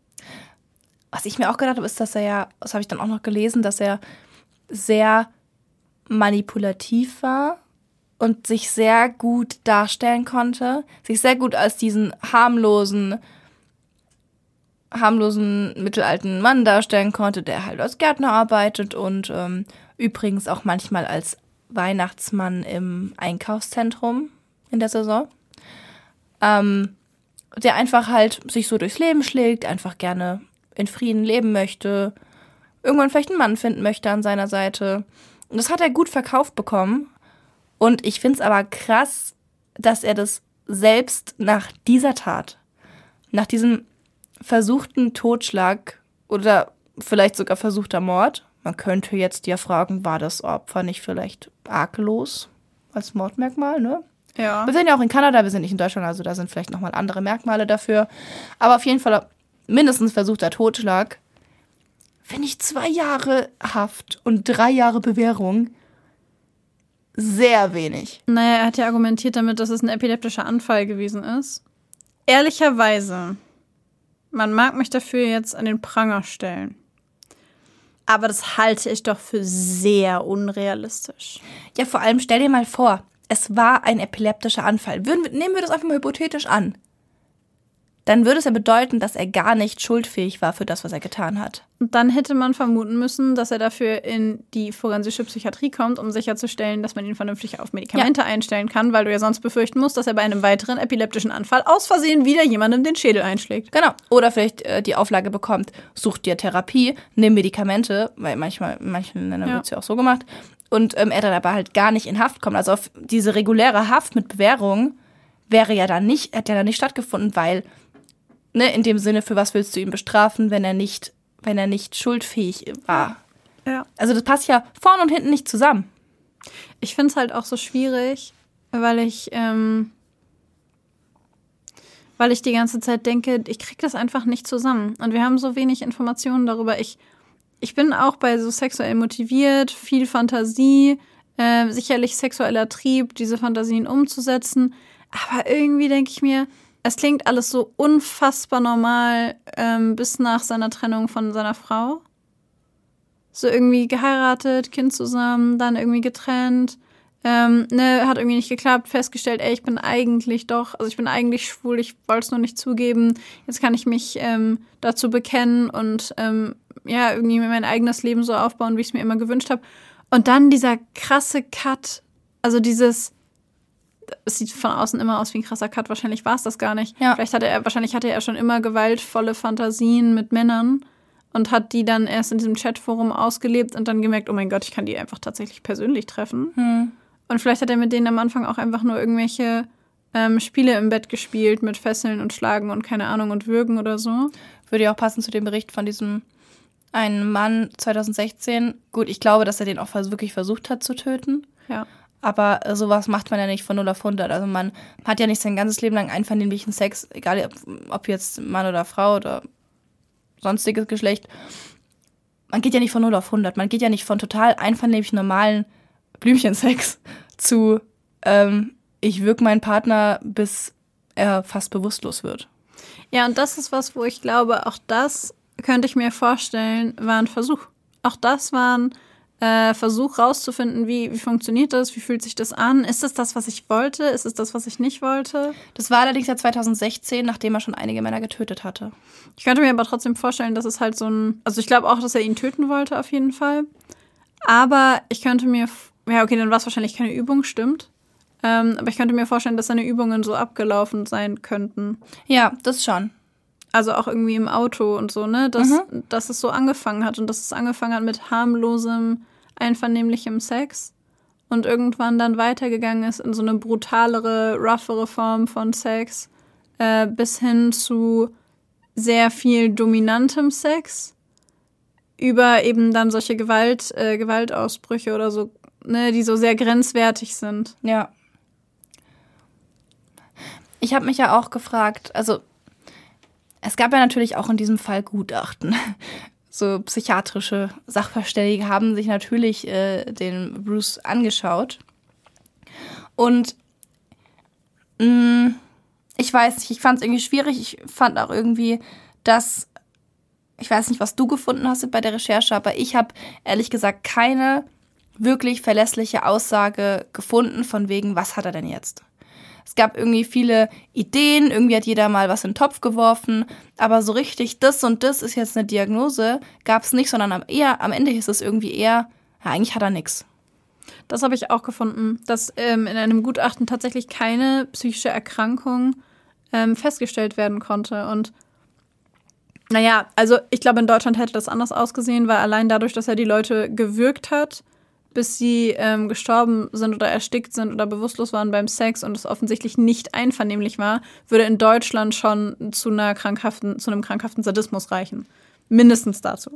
S1: Was ich mir auch gedacht habe, ist, dass er ja, das habe ich dann auch noch gelesen, dass er sehr manipulativ war und sich sehr gut darstellen konnte, sich sehr gut als diesen harmlosen, harmlosen mittelalten Mann darstellen konnte, der halt als Gärtner arbeitet und ähm, übrigens auch manchmal als Weihnachtsmann im Einkaufszentrum in der Saison. Ähm, der einfach halt sich so durchs Leben schlägt, einfach gerne in Frieden leben möchte, irgendwann vielleicht einen Mann finden möchte an seiner Seite. Und das hat er gut verkauft bekommen. Und ich finde es aber krass, dass er das selbst nach dieser Tat, nach diesem versuchten Totschlag oder vielleicht sogar versuchter Mord, man könnte jetzt ja fragen, war das Opfer nicht vielleicht arglos als Mordmerkmal, ne?
S2: Ja.
S1: Wir sind ja auch in Kanada, wir sind nicht in Deutschland, also da sind vielleicht nochmal andere Merkmale dafür. Aber auf jeden Fall mindestens versuchter Totschlag. Finde ich zwei Jahre Haft und drei Jahre Bewährung sehr wenig.
S2: Naja, er hat ja argumentiert damit, dass es ein epileptischer Anfall gewesen ist. Ehrlicherweise, man mag mich dafür jetzt an den Pranger stellen. Aber das halte ich doch für sehr unrealistisch.
S1: Ja, vor allem stell dir mal vor, es war ein epileptischer Anfall. Würden, wir- nehmen wir das einfach mal hypothetisch an. Dann würde es ja bedeuten, dass er gar nicht schuldfähig war für das, was er getan hat.
S2: Und dann hätte man vermuten müssen, dass er dafür in die forensische Psychiatrie kommt, um sicherzustellen, dass man ihn vernünftig auf Medikamente einstellen kann, weil du ja sonst befürchten musst, dass er bei einem weiteren epileptischen Anfall aus Versehen wieder jemandem den Schädel einschlägt.
S1: Genau. Oder vielleicht äh, die Auflage bekommt, such dir Therapie, nimm Medikamente, weil manchmal, in manchen Ländern
S2: Ja.
S1: wird's ja auch so gemacht. Und ähm, er dann aber halt gar nicht in Haft kommt. Also auf diese reguläre Haft mit Bewährung wäre ja dann nicht, hat ja dann nicht stattgefunden, weil, ne, in dem Sinne, für was willst du ihn bestrafen, wenn er nicht, wenn er nicht schuldfähig war?
S2: Ja.
S1: Also das passt ja vorn und hinten nicht zusammen.
S2: Ich finde es halt auch so schwierig, weil ich, ähm, weil ich die ganze Zeit denke, ich krieg das einfach nicht zusammen. Und wir haben so wenig Informationen darüber. Ich, ich bin auch bei so sexuell motiviert, viel Fantasie, äh, sicherlich sexueller Trieb, diese Fantasien umzusetzen. Aber irgendwie denke ich mir, es klingt alles so unfassbar normal ähm, bis nach seiner Trennung von seiner Frau. So irgendwie geheiratet, Kind zusammen, dann irgendwie getrennt. Ähm, ne, hat irgendwie nicht geklappt, festgestellt, ey, ich bin eigentlich doch, also ich bin eigentlich schwul, ich wollte es nur nicht zugeben. Jetzt kann ich mich ähm, dazu bekennen und ähm, ja, irgendwie mein eigenes Leben so aufbauen, wie ich es mir immer gewünscht habe. Und dann dieser krasse Cut, also dieses, es sieht von außen immer aus wie ein krasser Cut, wahrscheinlich war es das gar nicht.
S1: Ja.
S2: Vielleicht hatte er, wahrscheinlich hatte er schon immer gewaltvolle Fantasien mit Männern und hat die dann erst in diesem Chatforum ausgelebt und dann gemerkt, oh mein Gott, ich kann die einfach tatsächlich persönlich treffen. Und vielleicht hat er mit denen am Anfang auch einfach nur irgendwelche ähm, Spiele im Bett gespielt mit Fesseln und Schlagen und keine Ahnung und Würgen oder so.
S1: Würde ja auch passen zu dem Bericht von diesem ein Mann 2016, gut, ich glaube, dass er den auch wirklich versucht hat zu töten.
S2: Ja.
S1: Aber äh, sowas macht man ja nicht von 0 auf 100. Also man hat ja nicht sein ganzes Leben lang einvernehmlichen Sex, egal ob jetzt Mann oder Frau oder sonstiges Geschlecht. Man geht ja nicht von 0 auf 100. Man geht ja nicht von total einvernehmlich normalen Blümchensex zu, ähm, ich wirke meinen Partner, bis er fast bewusstlos wird.
S2: Ja, und das ist was, wo ich glaube, auch das könnte ich mir vorstellen, war ein Versuch. Auch das war ein äh, Versuch rauszufinden, wie, wie funktioniert das, wie fühlt sich das an, ist es das, was ich wollte, ist es das, was ich nicht wollte.
S1: Das war allerdings ja 2016, nachdem er schon einige Männer getötet hatte.
S2: Ich könnte mir aber trotzdem vorstellen, dass es halt so ein, also ich glaube auch, dass er ihn töten wollte auf jeden Fall. Aber ich könnte mir, ja okay, dann war es wahrscheinlich keine Übung, stimmt. Ähm, aber ich könnte mir vorstellen, dass seine Übungen so abgelaufen sein könnten.
S1: Ja, das schon.
S2: Also auch irgendwie im Auto und so, ne? Dass, mhm. dass es so angefangen hat und dass es angefangen hat mit harmlosem einvernehmlichem Sex und irgendwann dann weitergegangen ist in so eine brutalere, roughere Form von Sex, äh, bis hin zu sehr viel dominantem Sex, über eben dann solche Gewalt, äh, Gewaltausbrüche oder so, ne, die so sehr grenzwertig sind.
S1: Ja. Ich habe mich ja auch gefragt, also es gab ja natürlich auch in diesem Fall Gutachten so psychiatrische Sachverständige haben sich natürlich äh, den Bruce angeschaut. Und mh, mm, ich weiß nicht, ich fand es irgendwie schwierig. Ich fand auch irgendwie, dass ich weiß nicht, was du gefunden hast bei der Recherche, aber ich habe ehrlich gesagt keine wirklich verlässliche Aussage gefunden von wegen, was hat er denn jetzt? Es gab irgendwie viele Ideen, irgendwie hat jeder mal was in den Topf geworfen, aber so richtig, das und das ist jetzt eine Diagnose, gab es nicht, sondern am, eher, am Ende ist es irgendwie eher, ja, eigentlich hat er nichts.
S2: Das habe ich auch gefunden, dass ähm, in einem Gutachten tatsächlich keine psychische Erkrankung ähm, festgestellt werden konnte. Und naja, also ich glaube, in Deutschland hätte das anders ausgesehen, weil allein dadurch, dass er die Leute gewürgt hat, bis sie ähm, gestorben sind oder erstickt sind oder bewusstlos waren beim Sex und es offensichtlich nicht einvernehmlich war, würde in Deutschland schon zu einer krankhaften, zu einem krankhaften Sadismus reichen. Mindestens dazu.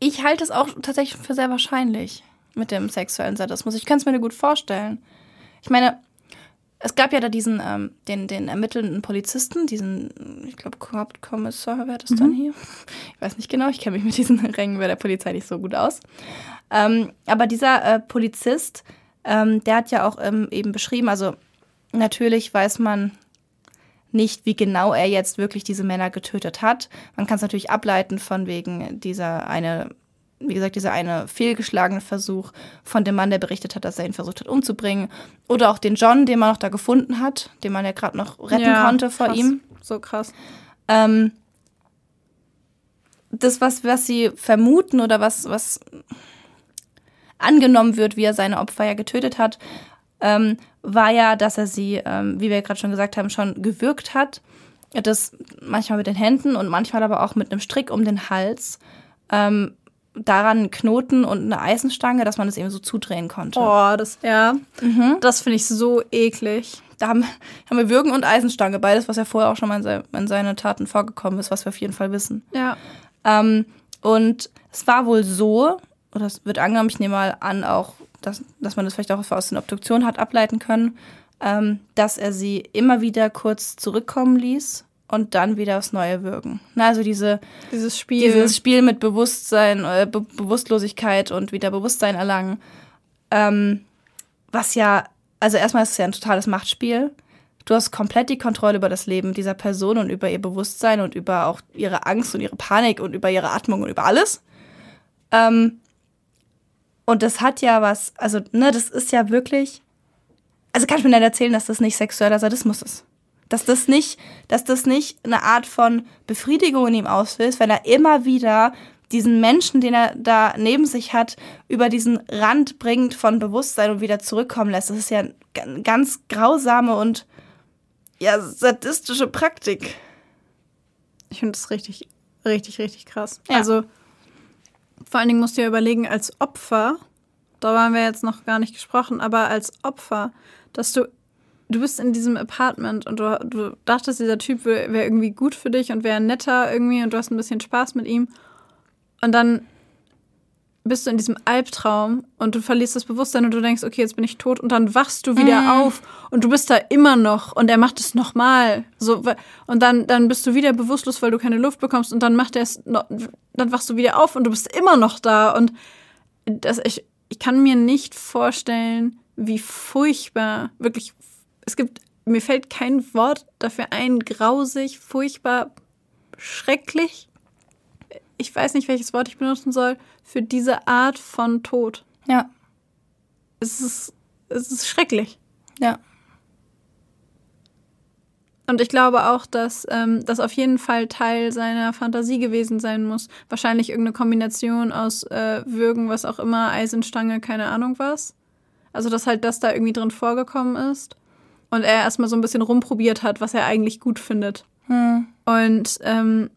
S1: Ich halte es auch tatsächlich für sehr wahrscheinlich mit dem sexuellen Sadismus. Ich kann es mir gut vorstellen. Ich meine, es gab ja da diesen, ähm, den, den ermittelnden Polizisten, diesen, ich glaube, Hauptkommissar wäre das mhm. dann hier. Ich weiß nicht genau, ich kenne mich mit diesen Rängen bei der Polizei nicht so gut aus. Ähm, aber dieser äh, Polizist, ähm, der hat ja auch ähm, eben beschrieben, also natürlich weiß man nicht, wie genau er jetzt wirklich diese Männer getötet hat. Man kann es natürlich ableiten von wegen dieser eine, wie gesagt, dieser eine fehlgeschlagene Versuch von dem Mann, der berichtet hat, dass er ihn versucht hat umzubringen. Oder auch den John, den man noch da gefunden hat, den man ja gerade noch retten ja, konnte vor
S2: krass.
S1: ihm.
S2: So krass.
S1: Ähm, das, was, was sie vermuten oder was, was angenommen wird, wie er seine Opfer ja getötet hat, ähm, war ja, dass er sie, ähm, wie wir gerade schon gesagt haben, schon gewürgt hat. Das manchmal mit den Händen und manchmal aber auch mit einem Strick um den Hals. Ähm, daran einen Knoten und eine Eisenstange, dass man es eben so zudrehen konnte.
S2: Oh, das, ja. Mhm. Das finde ich so eklig.
S1: Da haben, haben wir Würgen und Eisenstange, beides, was ja vorher auch schon mal in, se in seine Taten vorgekommen ist, was wir auf jeden Fall wissen.
S2: Ja.
S1: Ähm, und es war wohl so, oder es wird angenommen, ich nehme mal an, auch, dass, dass man das vielleicht auch aus den Obduktionen hat ableiten können, ähm, dass er sie immer wieder kurz zurückkommen ließ und dann wieder aufs Neue wirken. Na, also diese,
S2: dieses Spiel.
S1: Dieses Spiel mit Bewusstsein, äh, Be Bewusstlosigkeit und wieder Bewusstsein erlangen. Ähm, was ja, also erstmal ist es ja ein totales Machtspiel. Du hast komplett die Kontrolle über das Leben dieser Person und über ihr Bewusstsein und über auch ihre Angst und ihre Panik und über ihre Atmung und über alles. Ähm, und das hat ja was, also, ne, das ist ja wirklich. Also kann ich mir nicht erzählen, dass das nicht sexueller Sadismus ist. Dass das nicht, dass das nicht eine Art von Befriedigung in ihm auslöst, wenn er immer wieder diesen Menschen, den er da neben sich hat, über diesen Rand bringt von Bewusstsein und wieder zurückkommen lässt. Das ist ja eine ganz grausame und ja, sadistische Praktik.
S2: Ich finde das richtig, richtig, richtig krass. Ja. Also vor allen Dingen musst du ja überlegen, als Opfer, darüber haben wir jetzt noch gar nicht gesprochen, aber als Opfer, dass du, du bist in diesem Apartment und du, du dachtest, dieser Typ wäre wär irgendwie gut für dich und wäre netter irgendwie und du hast ein bisschen Spaß mit ihm. Und dann bist du in diesem Albtraum und du verlierst das Bewusstsein und du denkst, okay, jetzt bin ich tot und dann wachst du wieder
S1: Mhm.
S2: auf und du bist da immer noch und er macht es nochmal. So, und dann, dann bist du wieder bewusstlos, weil du keine Luft bekommst und dann macht er es noch, dann wachst du wieder auf und du bist immer noch da und das, ich, ich kann mir nicht vorstellen, wie furchtbar, wirklich, es gibt, mir fällt kein Wort dafür ein, grausig, furchtbar, schrecklich. Ich weiß nicht, welches Wort ich benutzen soll, für diese Art von Tod.
S1: Ja,
S2: Es ist, es ist schrecklich.
S1: ja.
S2: Und ich glaube auch, dass ähm, das auf jeden Fall Teil seiner Fantasie gewesen sein muss. Wahrscheinlich irgendeine Kombination aus äh, Würgen, was auch immer, Eisenstange, keine Ahnung was. Also, dass halt das da irgendwie drin vorgekommen ist. Und er erstmal so ein bisschen rumprobiert hat, was er eigentlich gut findet.
S1: Hm.
S2: Und ähm,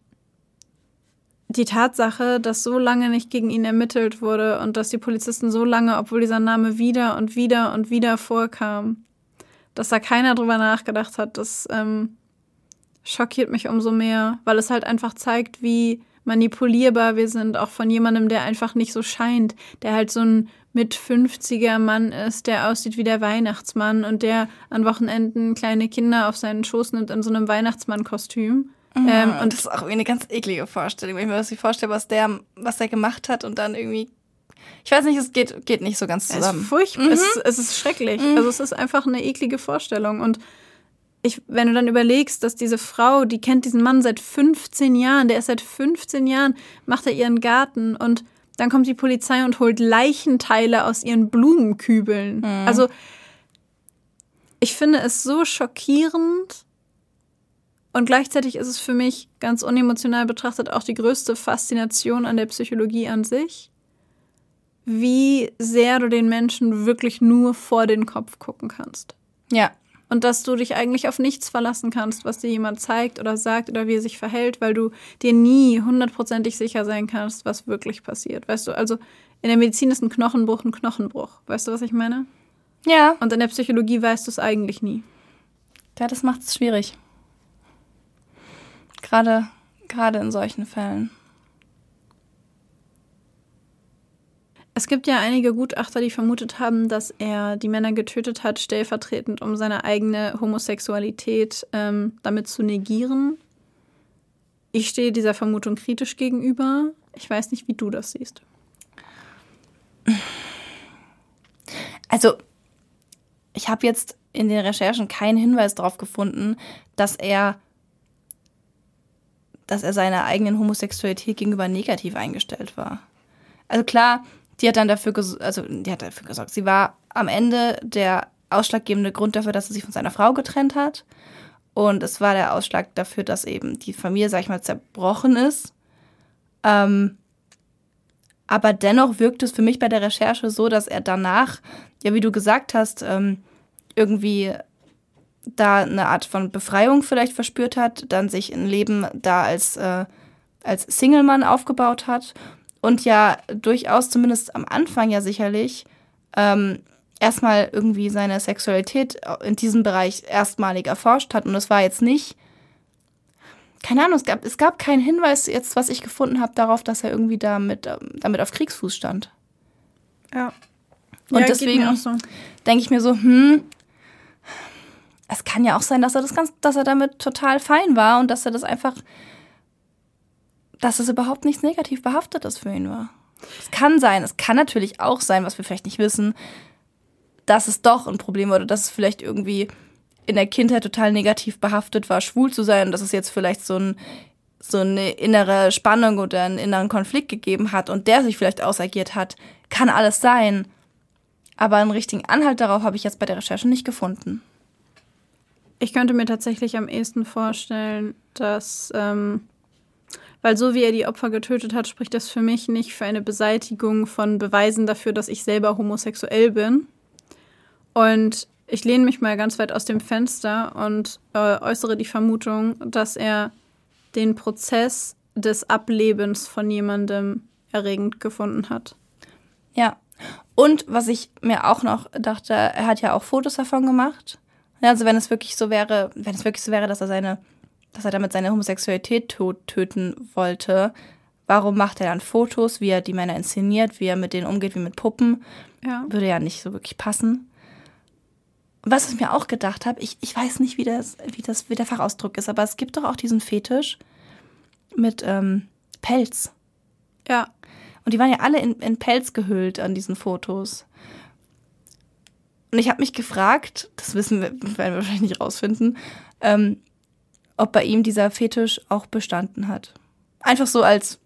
S2: die Tatsache, dass so lange nicht gegen ihn ermittelt wurde und dass die Polizisten so lange, obwohl dieser Name wieder und wieder und wieder vorkam, dass da keiner drüber nachgedacht hat, das ähm, schockiert mich umso mehr, weil es halt einfach zeigt, wie manipulierbar wir sind, auch von jemandem, der einfach nicht so scheint, der halt so ein mit 50er Mann ist, der aussieht wie der Weihnachtsmann und der an Wochenenden kleine Kinder auf seinen Schoß nimmt in so einem Weihnachtsmann-Kostüm. Ähm,
S1: und das ist auch irgendwie eine ganz eklige Vorstellung, wenn ich mir das vorstelle, was der, was der gemacht hat und dann irgendwie. Ich weiß nicht, es geht, geht nicht so ganz
S2: Es ist
S1: zusammen.
S2: furchtbar, es, ist- es ist schrecklich. Also es ist einfach eine eklige Vorstellung. Und ich, wenn du dann überlegst, dass diese Frau, die kennt diesen Mann seit 15 Jahren, der ist seit 15 Jahren, macht er ihren Garten und dann kommt die Polizei und holt Leichenteile aus ihren Blumenkübeln. Also ich finde es so schockierend und gleichzeitig ist es für mich ganz unemotional betrachtet auch die größte Faszination an der Psychologie an sich wie sehr du den Menschen wirklich nur vor den Kopf gucken kannst.
S1: Ja.
S2: Und dass du dich eigentlich auf nichts verlassen kannst, was dir jemand zeigt oder sagt oder wie er sich verhält, weil du dir nie hundertprozentig sicher sein kannst, was wirklich passiert. Weißt du, also in der Medizin ist ein Knochenbruch ein Knochenbruch. Weißt du, was ich meine?
S1: Ja.
S2: Und in der Psychologie weißt du es eigentlich nie.
S1: Ja, das macht es schwierig. Gerade, gerade in solchen Fällen.
S2: Es gibt ja einige Gutachter, die vermutet haben, dass er die Männer getötet hat, stellvertretend, um seine eigene Homosexualität ähm, damit zu negieren. Ich stehe dieser Vermutung kritisch gegenüber. Ich weiß nicht, wie du das siehst.
S1: Also, ich habe jetzt in den Recherchen keinen Hinweis darauf gefunden, dass er, dass er seiner eigenen Homosexualität gegenüber negativ eingestellt war. Also klar, die hat dann dafür, ges- also die hat dafür gesorgt. Sie war am Ende der ausschlaggebende Grund dafür, dass er sich von seiner Frau getrennt hat. Und es war der Ausschlag dafür, dass eben die Familie, sag ich mal, zerbrochen ist. Ähm, aber dennoch wirkt es für mich bei der Recherche so, dass er danach, ja, wie du gesagt hast, ähm, irgendwie da eine Art von Befreiung vielleicht verspürt hat, dann sich ein Leben da als, äh, als Single-Mann aufgebaut hat und ja durchaus zumindest am Anfang ja sicherlich ähm, erstmal irgendwie seine Sexualität in diesem Bereich erstmalig erforscht hat. Und es war jetzt nicht, keine Ahnung, es gab, es gab keinen Hinweis jetzt, was ich gefunden habe, darauf, dass er irgendwie damit, ähm, damit auf Kriegsfuß stand.
S2: Ja.
S1: Und deswegen
S2: so.
S1: denke ich mir so, hm, es kann ja auch sein, dass er das ganz, dass er damit total fein war und dass er das einfach, dass es überhaupt nichts negativ behaftetes für ihn war. Es kann sein, es kann natürlich auch sein, was wir vielleicht nicht wissen, dass es doch ein Problem war oder dass es vielleicht irgendwie in der Kindheit total negativ behaftet war, schwul zu sein und dass es jetzt vielleicht so ein so eine innere Spannung oder einen inneren Konflikt gegeben hat und der sich vielleicht ausagiert hat, kann alles sein. Aber einen richtigen Anhalt darauf habe ich jetzt bei der Recherche nicht gefunden.
S2: Ich könnte mir tatsächlich am ehesten vorstellen, dass, ähm, weil so wie er die Opfer getötet hat, spricht das für mich nicht für eine Beseitigung von Beweisen dafür, dass ich selber homosexuell bin. Und ich lehne mich mal ganz weit aus dem Fenster und äh, äußere die Vermutung, dass er den Prozess des Ablebens von jemandem erregend gefunden hat.
S1: Ja. Und was ich mir auch noch dachte, er hat ja auch Fotos davon gemacht. Also wenn es wirklich so wäre, wenn es wirklich so wäre, dass er seine, dass er damit seine Homosexualität tot, töten wollte, warum macht er dann Fotos, wie er die Männer inszeniert, wie er mit denen umgeht, wie mit Puppen?
S2: Ja.
S1: Würde ja nicht so wirklich passen. Was ich mir auch gedacht habe, ich, ich weiß nicht, wie, das, wie, das, wie der Fachausdruck ist, aber es gibt doch auch diesen Fetisch mit ähm, Pelz.
S2: Ja.
S1: Und die waren ja alle in, in Pelz gehüllt an diesen Fotos. Und ich habe mich gefragt, das wissen wir, werden wir wahrscheinlich nicht rausfinden, ähm, ob bei ihm dieser Fetisch auch bestanden hat. Einfach so als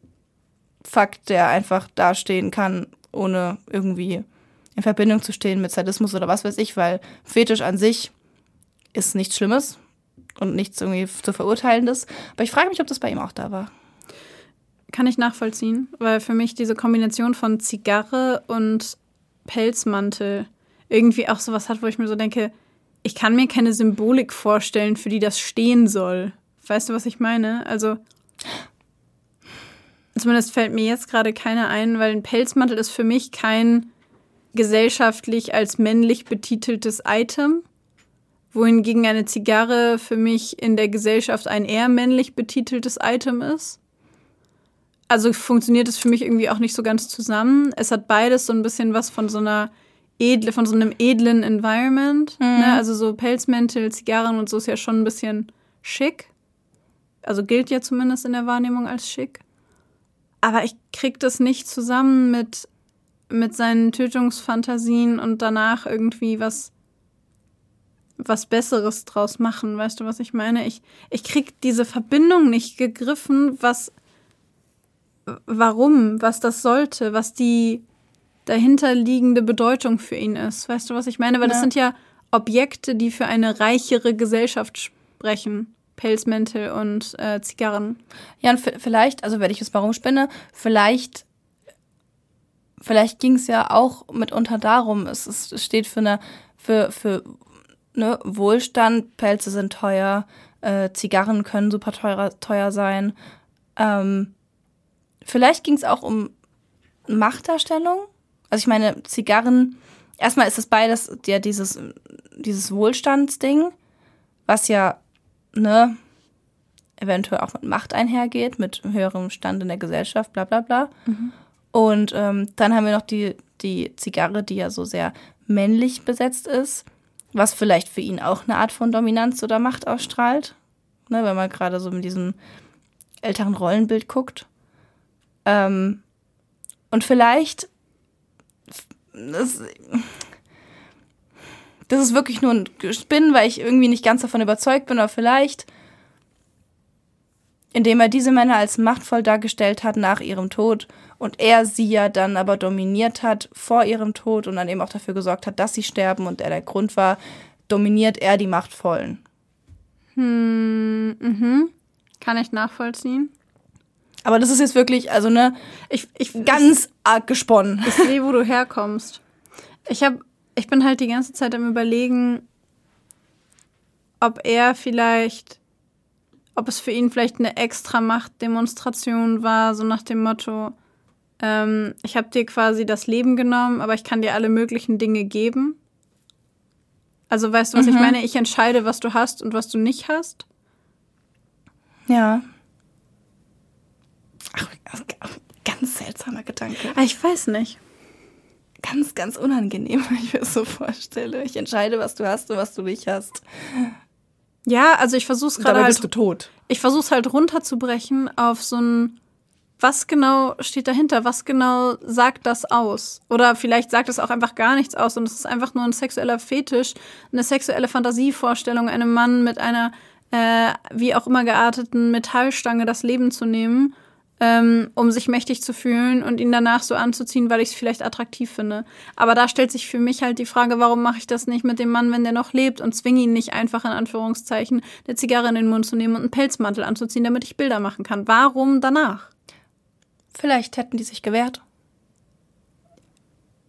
S1: Fakt, der einfach dastehen kann, ohne irgendwie in Verbindung zu stehen mit Sadismus oder was weiß ich, weil Fetisch an sich ist nichts Schlimmes und nichts irgendwie zu verurteilendes. Aber ich frage mich, ob das bei ihm auch da war.
S2: Kann ich nachvollziehen, weil für mich diese Kombination von Zigarre und Pelzmantel irgendwie auch sowas hat, wo ich mir so denke, ich kann mir keine Symbolik vorstellen, für die das stehen soll. Weißt du, was ich meine? Also zumindest fällt mir jetzt gerade keiner ein, weil ein Pelzmantel ist für mich kein gesellschaftlich als männlich betiteltes Item, wohingegen eine Zigarre für mich in der Gesellschaft ein eher männlich betiteltes Item ist. Also funktioniert es für mich irgendwie auch nicht so ganz zusammen. Es hat beides so ein bisschen was von so einer edle, von so einem edlen Environment.
S1: Mhm.
S2: Ne? Also so Pelzmäntel, Zigarren und so ist ja schon ein bisschen schick. Also gilt ja zumindest in der Wahrnehmung als schick. Aber ich krieg das nicht zusammen mit, mit seinen Tötungsfantasien und danach irgendwie was, was Besseres draus machen. Weißt du, was ich meine? Ich, ich krieg diese Verbindung nicht gegriffen, was, warum, was das sollte, was die dahinterliegende Bedeutung für ihn ist. Weißt du, was ich meine? Weil das
S1: Ja.
S2: sind ja Objekte, die für eine reichere Gesellschaft sprechen. Pelzmäntel und äh, Zigarren.
S1: Ja, und vielleicht, also wenn ich jetzt mal rumspinne, vielleicht, vielleicht ging es ja auch mitunter darum, es, ist, es steht für eine, für, für ne, Wohlstand, Pelze sind teuer, äh, Zigarren können super teuer, teuer sein. Ähm, vielleicht ging es auch um Machtdarstellung. Also ich meine, Zigarren, erstmal ist es beides ja dieses, dieses Wohlstandsding, was ja, ne, eventuell auch mit Macht einhergeht, mit höherem Stand in der Gesellschaft, bla bla bla. Und ähm, dann haben wir noch die, die Zigarre, die ja so sehr männlich besetzt ist, was vielleicht für ihn auch eine Art von Dominanz oder Macht ausstrahlt, ne, wenn man gerade so mit diesem älteren Rollenbild guckt. Ähm, und vielleicht, das, das ist wirklich nur ein Spinn, weil ich irgendwie nicht ganz davon überzeugt bin, aber vielleicht, indem er diese Männer als machtvoll dargestellt hat nach ihrem Tod und er sie ja dann aber dominiert hat vor ihrem Tod und dann eben auch dafür gesorgt hat, dass sie sterben und er der Grund war, dominiert er die Machtvollen.
S2: Hm, mhm. Kann ich nachvollziehen.
S1: Aber das ist jetzt wirklich, also ne,
S2: Ich, ich,
S1: ganz arg gesponnen.
S2: Ich sehe, wo du herkommst. Ich hab, ich bin halt die ganze Zeit am überlegen, ob er vielleicht, ob es für ihn vielleicht eine extra Machtdemonstration war, so nach dem Motto, ähm, ich habe dir quasi das Leben genommen, aber ich kann dir alle möglichen Dinge geben. Also weißt du, was ich meine? Ich entscheide, was du hast und was du nicht hast.
S1: Ja. Ach, ganz seltsamer Gedanke.
S2: Ah, ich weiß nicht.
S1: Ganz, ganz unangenehm, wenn ich mir das so vorstelle. Ich entscheide, was du hast und was du nicht hast.
S2: Ja, also ich versuche es gerade halt
S1: bist du tot.
S2: ich versuche es halt runterzubrechen auf so ein, was genau steht dahinter? Was genau sagt das aus? Oder vielleicht sagt es auch einfach gar nichts aus und es ist einfach nur ein sexueller Fetisch, eine sexuelle Fantasievorstellung, einem Mann mit einer äh, wie auch immer gearteten Metallstange das Leben zu nehmen, ähm, um sich mächtig zu fühlen und ihn danach so anzuziehen, weil ich es vielleicht attraktiv finde. Aber da stellt sich für mich halt die Frage, warum mache ich das nicht mit dem Mann, wenn der noch lebt und zwinge ihn nicht einfach in Anführungszeichen eine Zigarre in den Mund zu nehmen und einen Pelzmantel anzuziehen, damit ich Bilder machen kann. Warum danach?
S1: Vielleicht hätten die sich gewehrt.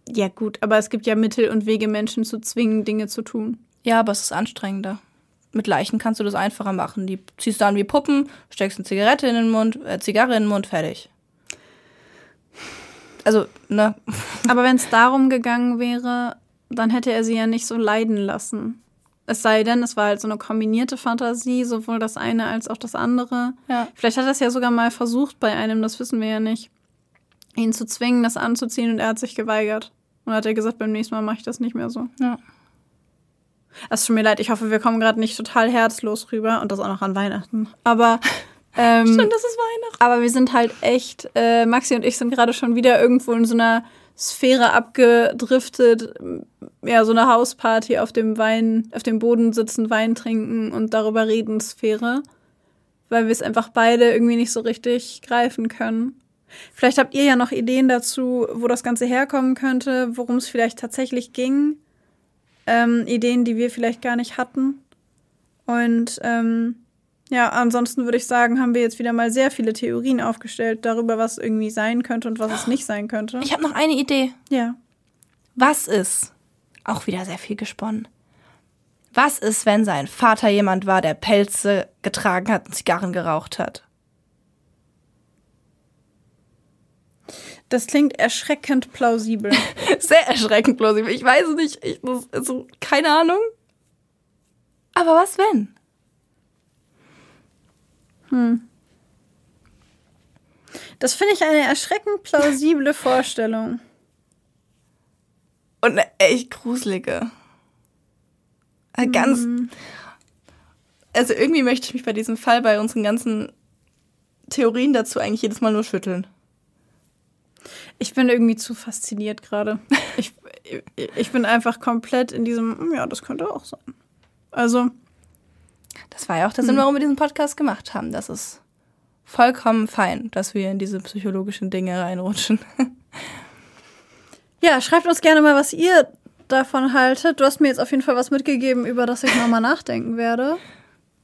S2: Ja gut, aber es gibt ja Mittel und Wege, Menschen zu zwingen, Dinge zu tun.
S1: Ja, aber es ist anstrengender. Mit Leichen kannst du das einfacher machen. Die ziehst du an wie Puppen, steckst eine Zigarette in den Mund, äh, Zigarre in den Mund, fertig. Also, ne?
S2: Aber wenn es darum gegangen wäre, dann hätte er sie ja nicht so leiden lassen. Es sei denn, es war halt so eine kombinierte Fantasie, sowohl das eine als auch das andere.
S1: Ja.
S2: Vielleicht hat er es ja sogar mal versucht bei einem, das wissen wir ja nicht, ihn zu zwingen, das anzuziehen und er hat sich geweigert. Und hat er gesagt, beim nächsten Mal mache ich das nicht mehr so.
S1: Ja.
S2: Es tut mir leid, ich hoffe, wir kommen gerade nicht total herzlos rüber und das auch noch an Weihnachten. Aber ähm,
S1: Stimmt, das ist Weihnachten.
S2: aber wir sind halt echt, äh, Maxi und ich sind gerade schon wieder irgendwo in so einer Sphäre abgedriftet. Ja, so eine Hausparty auf dem Wein, auf dem Boden sitzen, Wein trinken und darüber reden Sphäre. Weil wir es einfach beide irgendwie nicht so richtig greifen können. Vielleicht habt ihr ja noch Ideen dazu, wo das Ganze herkommen könnte, worum es vielleicht tatsächlich ging. Ähm, Ideen, die wir vielleicht gar nicht hatten. Und ähm, ja, ansonsten würde ich sagen, haben wir jetzt wieder mal sehr viele Theorien aufgestellt darüber, was irgendwie sein könnte und was es nicht sein könnte.
S1: Ich habe noch eine Idee.
S2: Ja.
S1: Was ist? Auch wieder sehr viel gesponnen. Was ist, wenn sein Vater jemand war, der Pelze getragen hat und Zigarren geraucht hat?
S2: Das klingt erschreckend plausibel.
S1: Sehr erschreckend plausibel. Ich weiß es nicht. Ich, das, also, keine Ahnung. Aber was wenn?
S2: Das finde ich eine erschreckend plausible Vorstellung.
S1: Und eine echt gruselige. Ganz. Also irgendwie möchte ich mich bei diesem Fall, bei unseren ganzen Theorien dazu eigentlich jedes Mal nur schütteln.
S2: Ich bin irgendwie zu fasziniert gerade. Ich, ich bin einfach komplett in diesem, hm, ja, das könnte auch sein. Also,
S1: Das war ja auch der Sinn, warum wir diesen Podcast gemacht haben. Das ist vollkommen fein, dass wir in diese psychologischen Dinge reinrutschen.
S2: ja, schreibt uns gerne mal, was ihr davon haltet. Du hast mir jetzt auf jeden Fall was mitgegeben, über das ich nochmal nachdenken werde.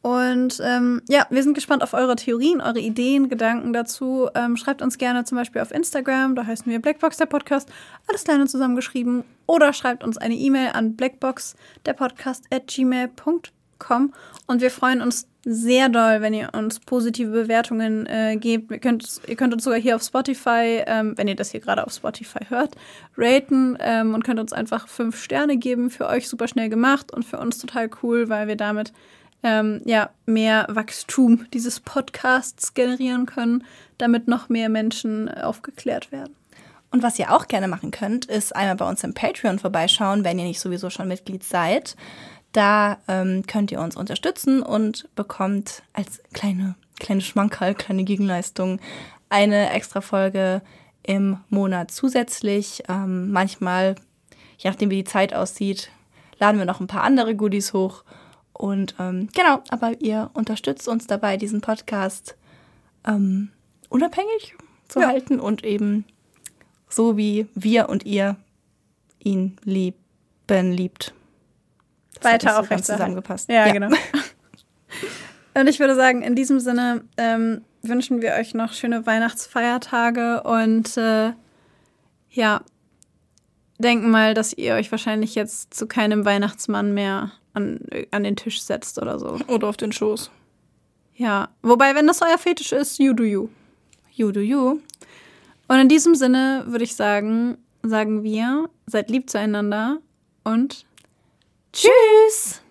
S2: Und ähm, ja, wir sind gespannt auf eure Theorien, eure Ideen, Gedanken dazu. Ähm, schreibt uns gerne zum Beispiel auf Instagram, da heißen wir Blackbox der Podcast, alles kleine zusammengeschrieben. Oder schreibt uns eine E-Mail an blackbox der Podcast at gmail.com. Und wir freuen uns sehr doll, wenn ihr uns positive Bewertungen äh, gebt. Ihr könnt, ihr könnt uns sogar hier auf Spotify, ähm, wenn ihr das hier gerade auf Spotify hört, raten ähm, und könnt uns einfach fünf Sterne geben. Für euch super schnell gemacht und für uns total cool, weil wir damit ähm, ja, mehr Wachstum dieses Podcasts generieren können, damit noch mehr Menschen aufgeklärt werden.
S1: Und was ihr auch gerne machen könnt, ist einmal bei uns im Patreon vorbeischauen, wenn ihr nicht sowieso schon Mitglied seid. Da ähm, könnt ihr uns unterstützen und bekommt als kleine, kleine Schmankerl, kleine Gegenleistung eine extra Folge im Monat zusätzlich. Ähm, manchmal, je nachdem wie die Zeit aussieht, laden wir noch ein paar andere Goodies hoch. Und ähm, genau, aber ihr unterstützt uns dabei, diesen Podcast ähm, unabhängig zu
S2: Ja.
S1: halten und eben so wie wir und ihr ihn lieben, liebt. Das
S2: Weiter
S1: nicht so zusammengepasst.
S2: Ja, genau. Und ich würde sagen, in diesem Sinne ähm, wünschen wir euch noch schöne Weihnachtsfeiertage und äh, ja, denken mal, dass ihr euch wahrscheinlich jetzt zu keinem Weihnachtsmann mehr an, an den Tisch setzt oder so.
S1: Oder auf den Schoß.
S2: Ja, wobei, wenn das euer Fetisch ist, you do you.
S1: You do you.
S2: Und in diesem Sinne würde ich sagen, sagen wir, seid lieb zueinander und
S1: Tschüss!